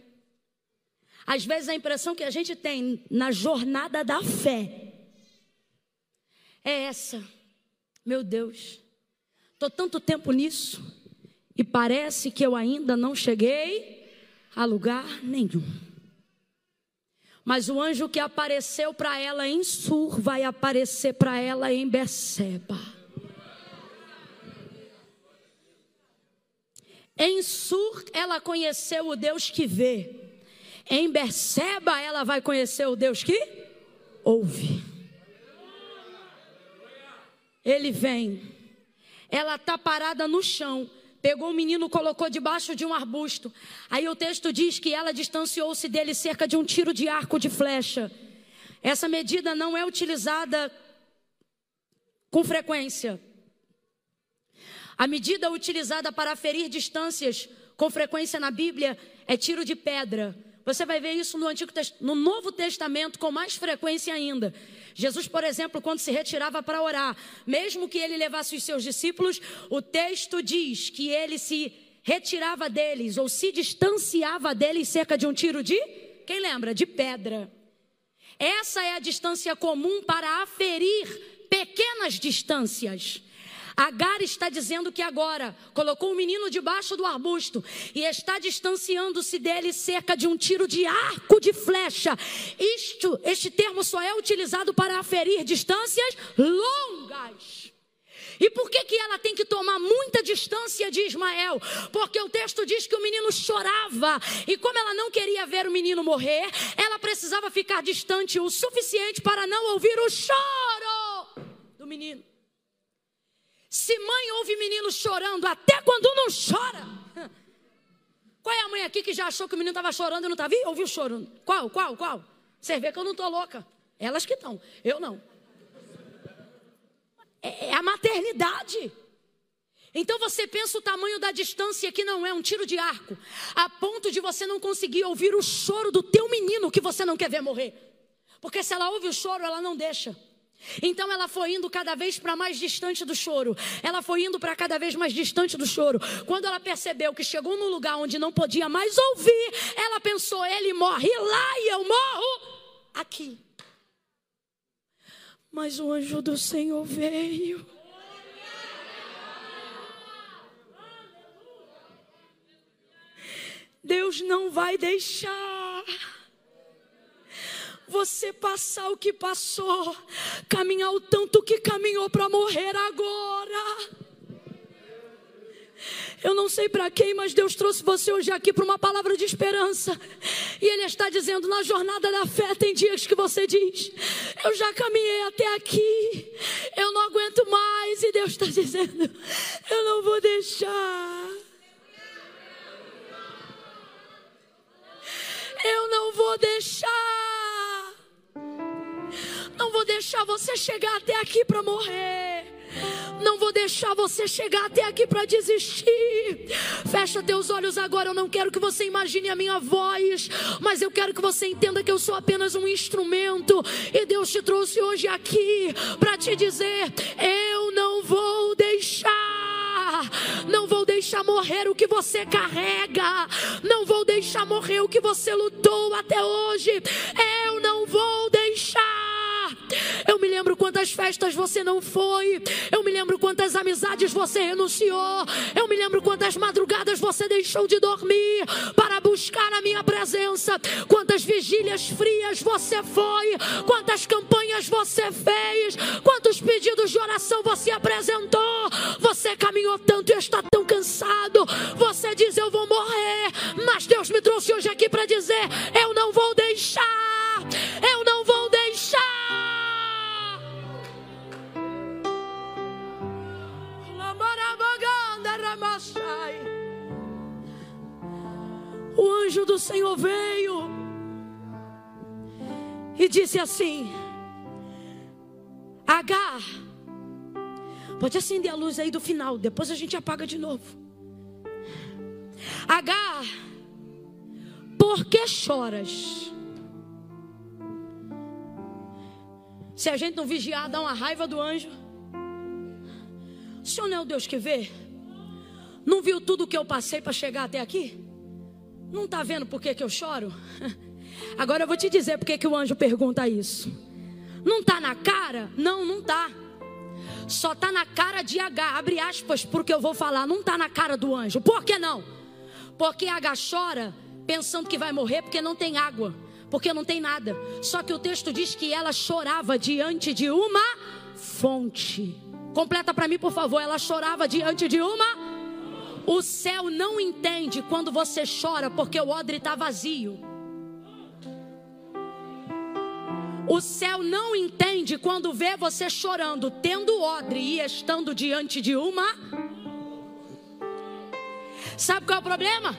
Às vezes a impressão que a gente tem na jornada da fé é essa. Meu Deus, estou tanto tempo nisso e parece que eu ainda não cheguei a lugar nenhum. Mas o anjo que apareceu para ela em Sur vai aparecer para ela em Beceba. Em Sur ela conheceu o Deus que vê. Em Berseba ela vai conhecer o Deus que ouve. Ele vem. Ela está parada no chão. Pegou o menino, colocou debaixo de um arbusto. Aí o texto diz que ela distanciou-se dele cerca de um tiro de arco de flecha. Essa medida não é utilizada com frequência. A medida utilizada para ferir distâncias com frequência na Bíblia é tiro de pedra. Você vai ver isso no Antigo no Novo Testamento com mais frequência ainda. Jesus, por exemplo, quando se retirava para orar, mesmo que ele levasse os seus discípulos, o texto diz que ele se retirava deles ou se distanciava deles cerca de um tiro de, quem lembra, de pedra. Essa é a distância comum para aferir pequenas distâncias. Agar está dizendo que agora colocou o menino debaixo do arbusto e está distanciando-se dele cerca de um tiro de arco de flecha. Isto, este termo só é utilizado para aferir distâncias longas. E por que, que ela tem que tomar muita distância de Ismael? Porque o texto diz que o menino chorava. E como ela não queria ver o menino morrer, ela precisava ficar distante o suficiente para não ouvir o choro do menino. Se mãe ouve menino chorando, até quando não chora. Qual é a mãe aqui que já achou que o menino estava chorando e não estava? Ouviu chorando? Qual, qual, qual? Você vê que eu não estou louca. Elas que estão, eu não. É, é a maternidade. Então você pensa o tamanho da distância que não é um tiro de arco, a ponto de você não conseguir ouvir o choro do teu menino que você não quer ver morrer. Porque se ela ouve o choro, ela não deixa. Então ela foi indo cada vez para mais distante do choro. Ela foi indo para cada vez mais distante do choro. Quando ela percebeu que chegou num lugar onde não podia mais ouvir, ela pensou: ele morre lá e eu morro aqui. Mas o anjo do Senhor veio. Deus não vai deixar você passar o que passou, caminhar o tanto que caminhou para morrer agora. Eu não sei para quem, mas Deus trouxe você hoje aqui para uma palavra de esperança. E Ele está dizendo: na jornada da fé, tem dias que você diz: Eu já caminhei até aqui, eu não aguento mais. E Deus está dizendo: Eu não vou deixar. Eu não vou deixar. Não vou deixar você chegar até aqui para morrer. Não vou deixar você chegar até aqui para desistir. Fecha teus olhos agora. Eu não quero que você imagine a minha voz, mas eu quero que você entenda que eu sou apenas um instrumento. E Deus te trouxe hoje aqui para te dizer: eu não vou deixar. Não vou deixar morrer o que você carrega. Não vou deixar morrer o que você lutou até hoje. Eu não vou deixar. Lembro quantas festas você não foi. Eu me lembro quantas amizades você renunciou. Eu me lembro quantas madrugadas você deixou de dormir para buscar a minha presença. Quantas vigílias frias você foi. Quantas campanhas você fez. Quantos pedidos de oração você apresentou. Você caminhou tanto e está tão cansado. Você diz: Eu vou morrer. Mas Deus me trouxe hoje aqui para O anjo do Senhor veio e disse assim: Agar, pode acender a luz aí do final, depois a gente apaga de novo. Agar, por que choras? Se a gente não vigiar, dá uma raiva do anjo. O Senhor não é o Deus que vê? Não viu tudo o que eu passei para chegar até aqui? Não está vendo por que, que eu choro? <laughs> Agora eu vou te dizer por que, que o anjo pergunta isso. Não está na cara? Não, não está. Só está na cara de H, abre aspas, porque eu vou falar. Não está na cara do anjo. Por que não? Porque H chora pensando que vai morrer porque não tem água, porque não tem nada. Só que o texto diz que ela chorava diante de uma fonte. Completa para mim, por favor. Ela chorava diante de uma o céu não entende quando você chora porque o odre está vazio. O céu não entende quando vê você chorando, tendo odre e estando diante de uma. Sabe qual é o problema?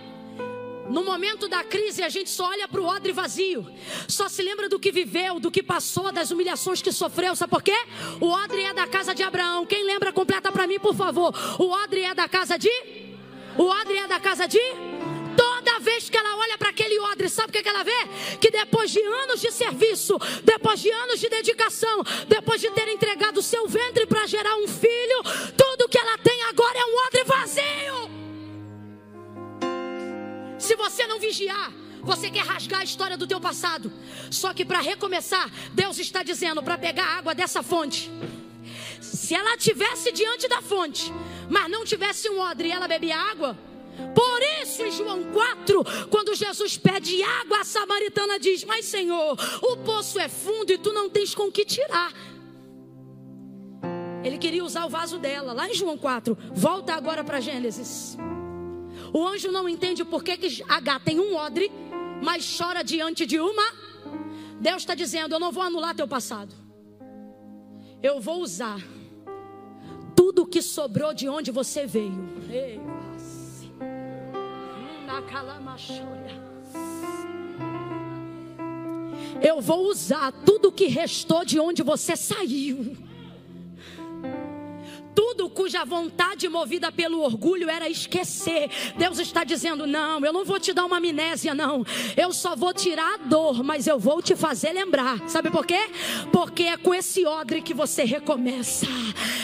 No momento da crise, a gente só olha para o odre vazio. Só se lembra do que viveu, do que passou, das humilhações que sofreu. Sabe por quê? O odre é da casa de Abraão. Quem lembra, completa para mim, por favor. O odre é da casa de o odre é da casa de? Toda vez que ela olha para aquele odre, sabe o que, ela vê? Que depois de anos de serviço, depois de anos de dedicação, depois de ter entregado o seu ventre para gerar um filho, tudo que ela tem agora é um odre vazio. Se você não vigiar, você quer rasgar a história do teu passado. Só que para recomeçar, Deus está dizendo para pegar água dessa fonte. Se ela tivesse diante da fonte, mas não tivesse um odre e ela bebia água, por isso, em João 4, quando Jesus pede água, a samaritana diz: Mas Senhor, o poço é fundo e tu não tens com que tirar. Ele queria usar o vaso dela, lá em João 4. Volta agora para Gênesis. O anjo não entende por que, que H tem um odre, mas chora diante de uma. Deus está dizendo: Eu não vou anular teu passado eu vou usar tudo que sobrou de onde você veio. Eu vou usar tudo que restou de onde você saiu cuja vontade movida pelo orgulho era esquecer. Deus está dizendo: não, eu não vou te dar uma amnésia, não. Eu só vou tirar a dor, mas eu vou te fazer lembrar. Sabe por quê? Porque é com esse odre que você recomeça.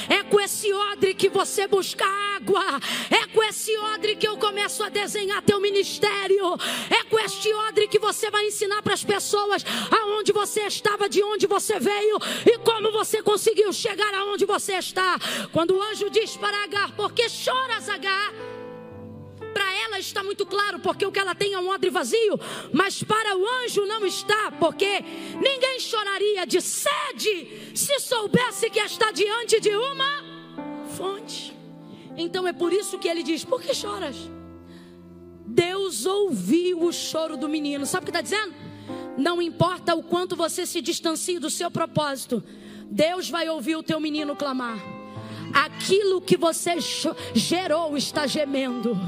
É com esse odre que você busca água. É com esse odre que eu começo a desenhar teu ministério. É com este odre que você vai ensinar para as pessoas aonde você estava, de onde você veio e como você conseguiu chegar aonde você está. Quando o anjo diz para Agar: Por que choras, Agar? Para ela está muito claro, porque o que ela tem é um odre vazio, mas para o anjo não está, porque ninguém choraria de sede se soubesse que está diante de uma fonte. Então é por isso que ele diz: Por que choras? Deus ouviu o choro do menino. Sabe o que está dizendo? Não importa o quanto você se distancie do seu propósito, Deus vai ouvir o teu menino clamar. Aquilo que você gerou está gemendo.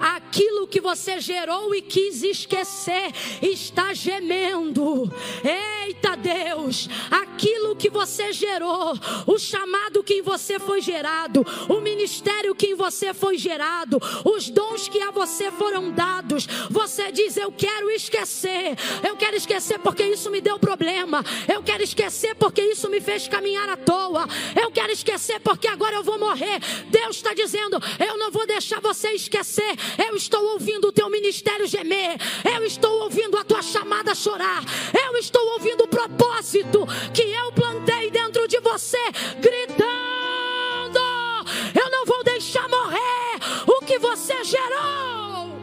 Aquilo que você gerou e quis esquecer está gemendo. Eita Deus, aquilo que você gerou, o chamado que em você foi gerado, o ministério que em você foi gerado, os dons que a você foram dados, você diz: Eu quero esquecer, eu quero esquecer porque isso me deu problema, eu quero esquecer porque isso me fez caminhar à toa, eu quero esquecer porque agora eu vou morrer. Deus está dizendo: Eu não vou deixar você esquecer, eu estou ouvindo o teu ministério gemer, eu estou ouvindo a tua chamada chorar, eu estou ouvindo o propósito que eu plantei dentro de você, gritando: Eu não vou deixar morrer o que você gerou.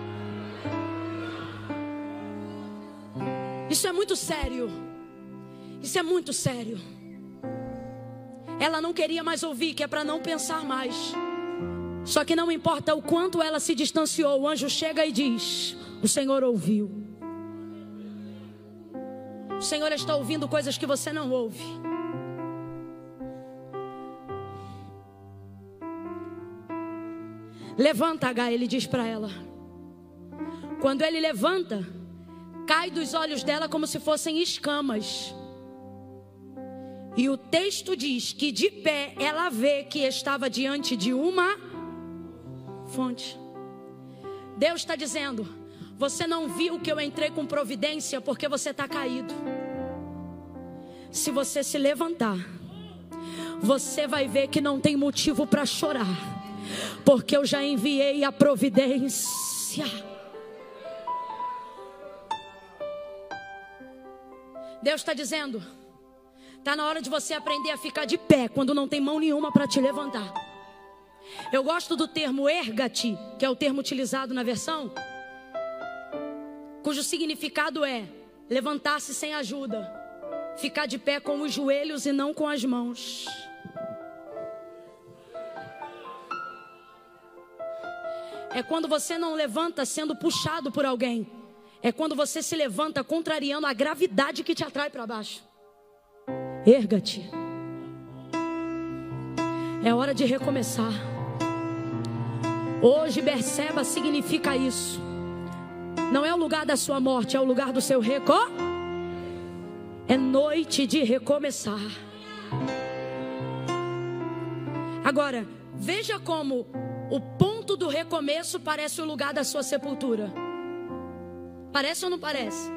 Isso é muito sério. Isso é muito sério. Ela não queria mais ouvir, que é para não pensar mais. Só que não importa o quanto ela se distanciou, o anjo chega e diz: O Senhor ouviu. O Senhor está ouvindo coisas que você não ouve. Levanta, H, ele diz para ela. Quando ele levanta, cai dos olhos dela como se fossem escamas. E o texto diz que de pé ela vê que estava diante de uma fonte. Deus está dizendo: você não viu que eu entrei com providência porque você está caído. Se você se levantar, você vai ver que não tem motivo para chorar, porque eu já enviei a providência. Deus está dizendo: está na hora de você aprender a ficar de pé quando não tem mão nenhuma para te levantar. Eu gosto do termo erga-te, que é o termo utilizado na versão, cujo significado é levantar-se sem ajuda, ficar de pé com os joelhos e não com as mãos. É quando você não levanta sendo puxado por alguém. É quando você se levanta contrariando a gravidade que te atrai para baixo. Erga-te. É hora de recomeçar. Hoje Berseba significa isso. Não é o lugar da sua morte, é o lugar do seu recó. É noite de recomeçar. Agora, veja como o ponto do recomeço parece o lugar da sua sepultura. Parece ou não parece?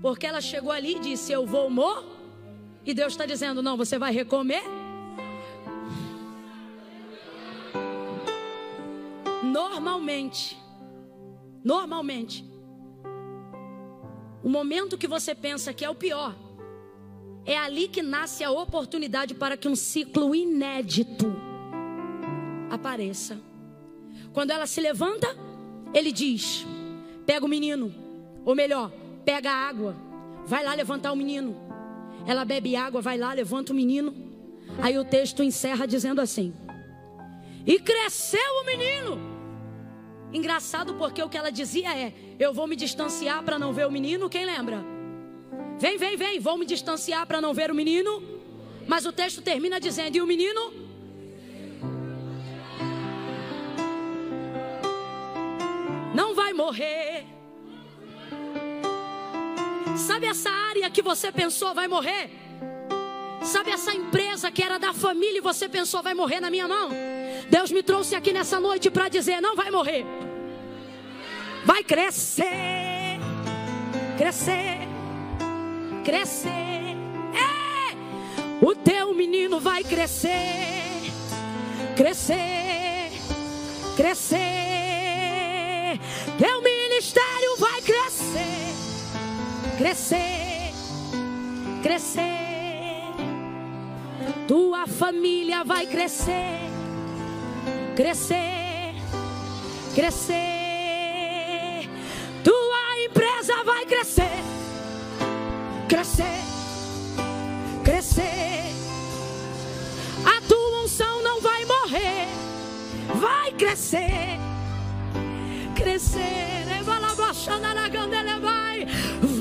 Porque ela chegou ali e disse: Eu vou morrer. E Deus está dizendo: Não, você vai recomer. Normalmente, normalmente, o momento que você pensa que é o pior, é ali que nasce a oportunidade para que um ciclo inédito apareça. Quando ela se levanta, ele diz: pega o menino, ou melhor, pega a água, vai lá levantar o menino. Ela bebe água, vai lá, levanta o menino. Aí o texto encerra dizendo assim: E cresceu o menino Engraçado porque o que ela dizia é: eu vou me distanciar para não ver o menino. Quem lembra? Vem, vem, vem, vou me distanciar para não ver o menino. Mas o texto termina dizendo: e o menino? Não vai morrer. Sabe essa área que você pensou vai morrer? Sabe essa empresa que era da família e você pensou vai morrer na minha mão? Deus me trouxe aqui nessa noite para dizer: não vai morrer, vai crescer, crescer, crescer. É! O teu menino vai crescer, crescer, crescer. Teu ministério vai crescer, crescer, crescer. Tua família vai crescer, crescer, crescer. Tua empresa vai crescer, crescer, crescer. A tua unção não vai morrer, vai crescer, crescer.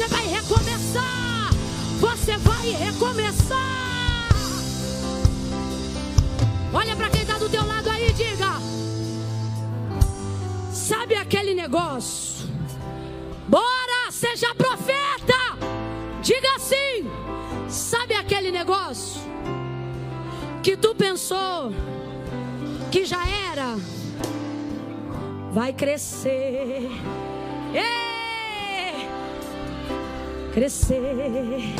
Você vai recomeçar. Você vai recomeçar. Olha para quem está do teu lado aí e diga. Sabe aquele negócio? Bora, seja profeta. Diga assim. Sabe aquele negócio? que tu pensou que já era, vai crescer. Ei! Crescer,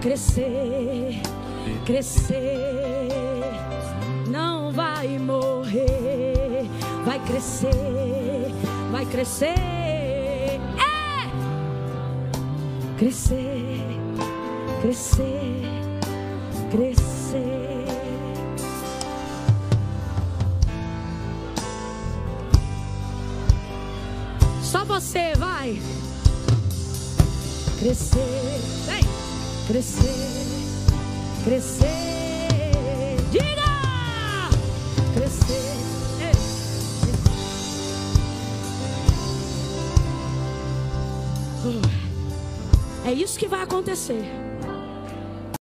crescer, crescer. Não vai morrer, vai crescer, vai crescer. É! Crescer, crescer, crescer. Só você vai crescer, vem, crescer, crescer. Diga, crescer. É isso que vai acontecer.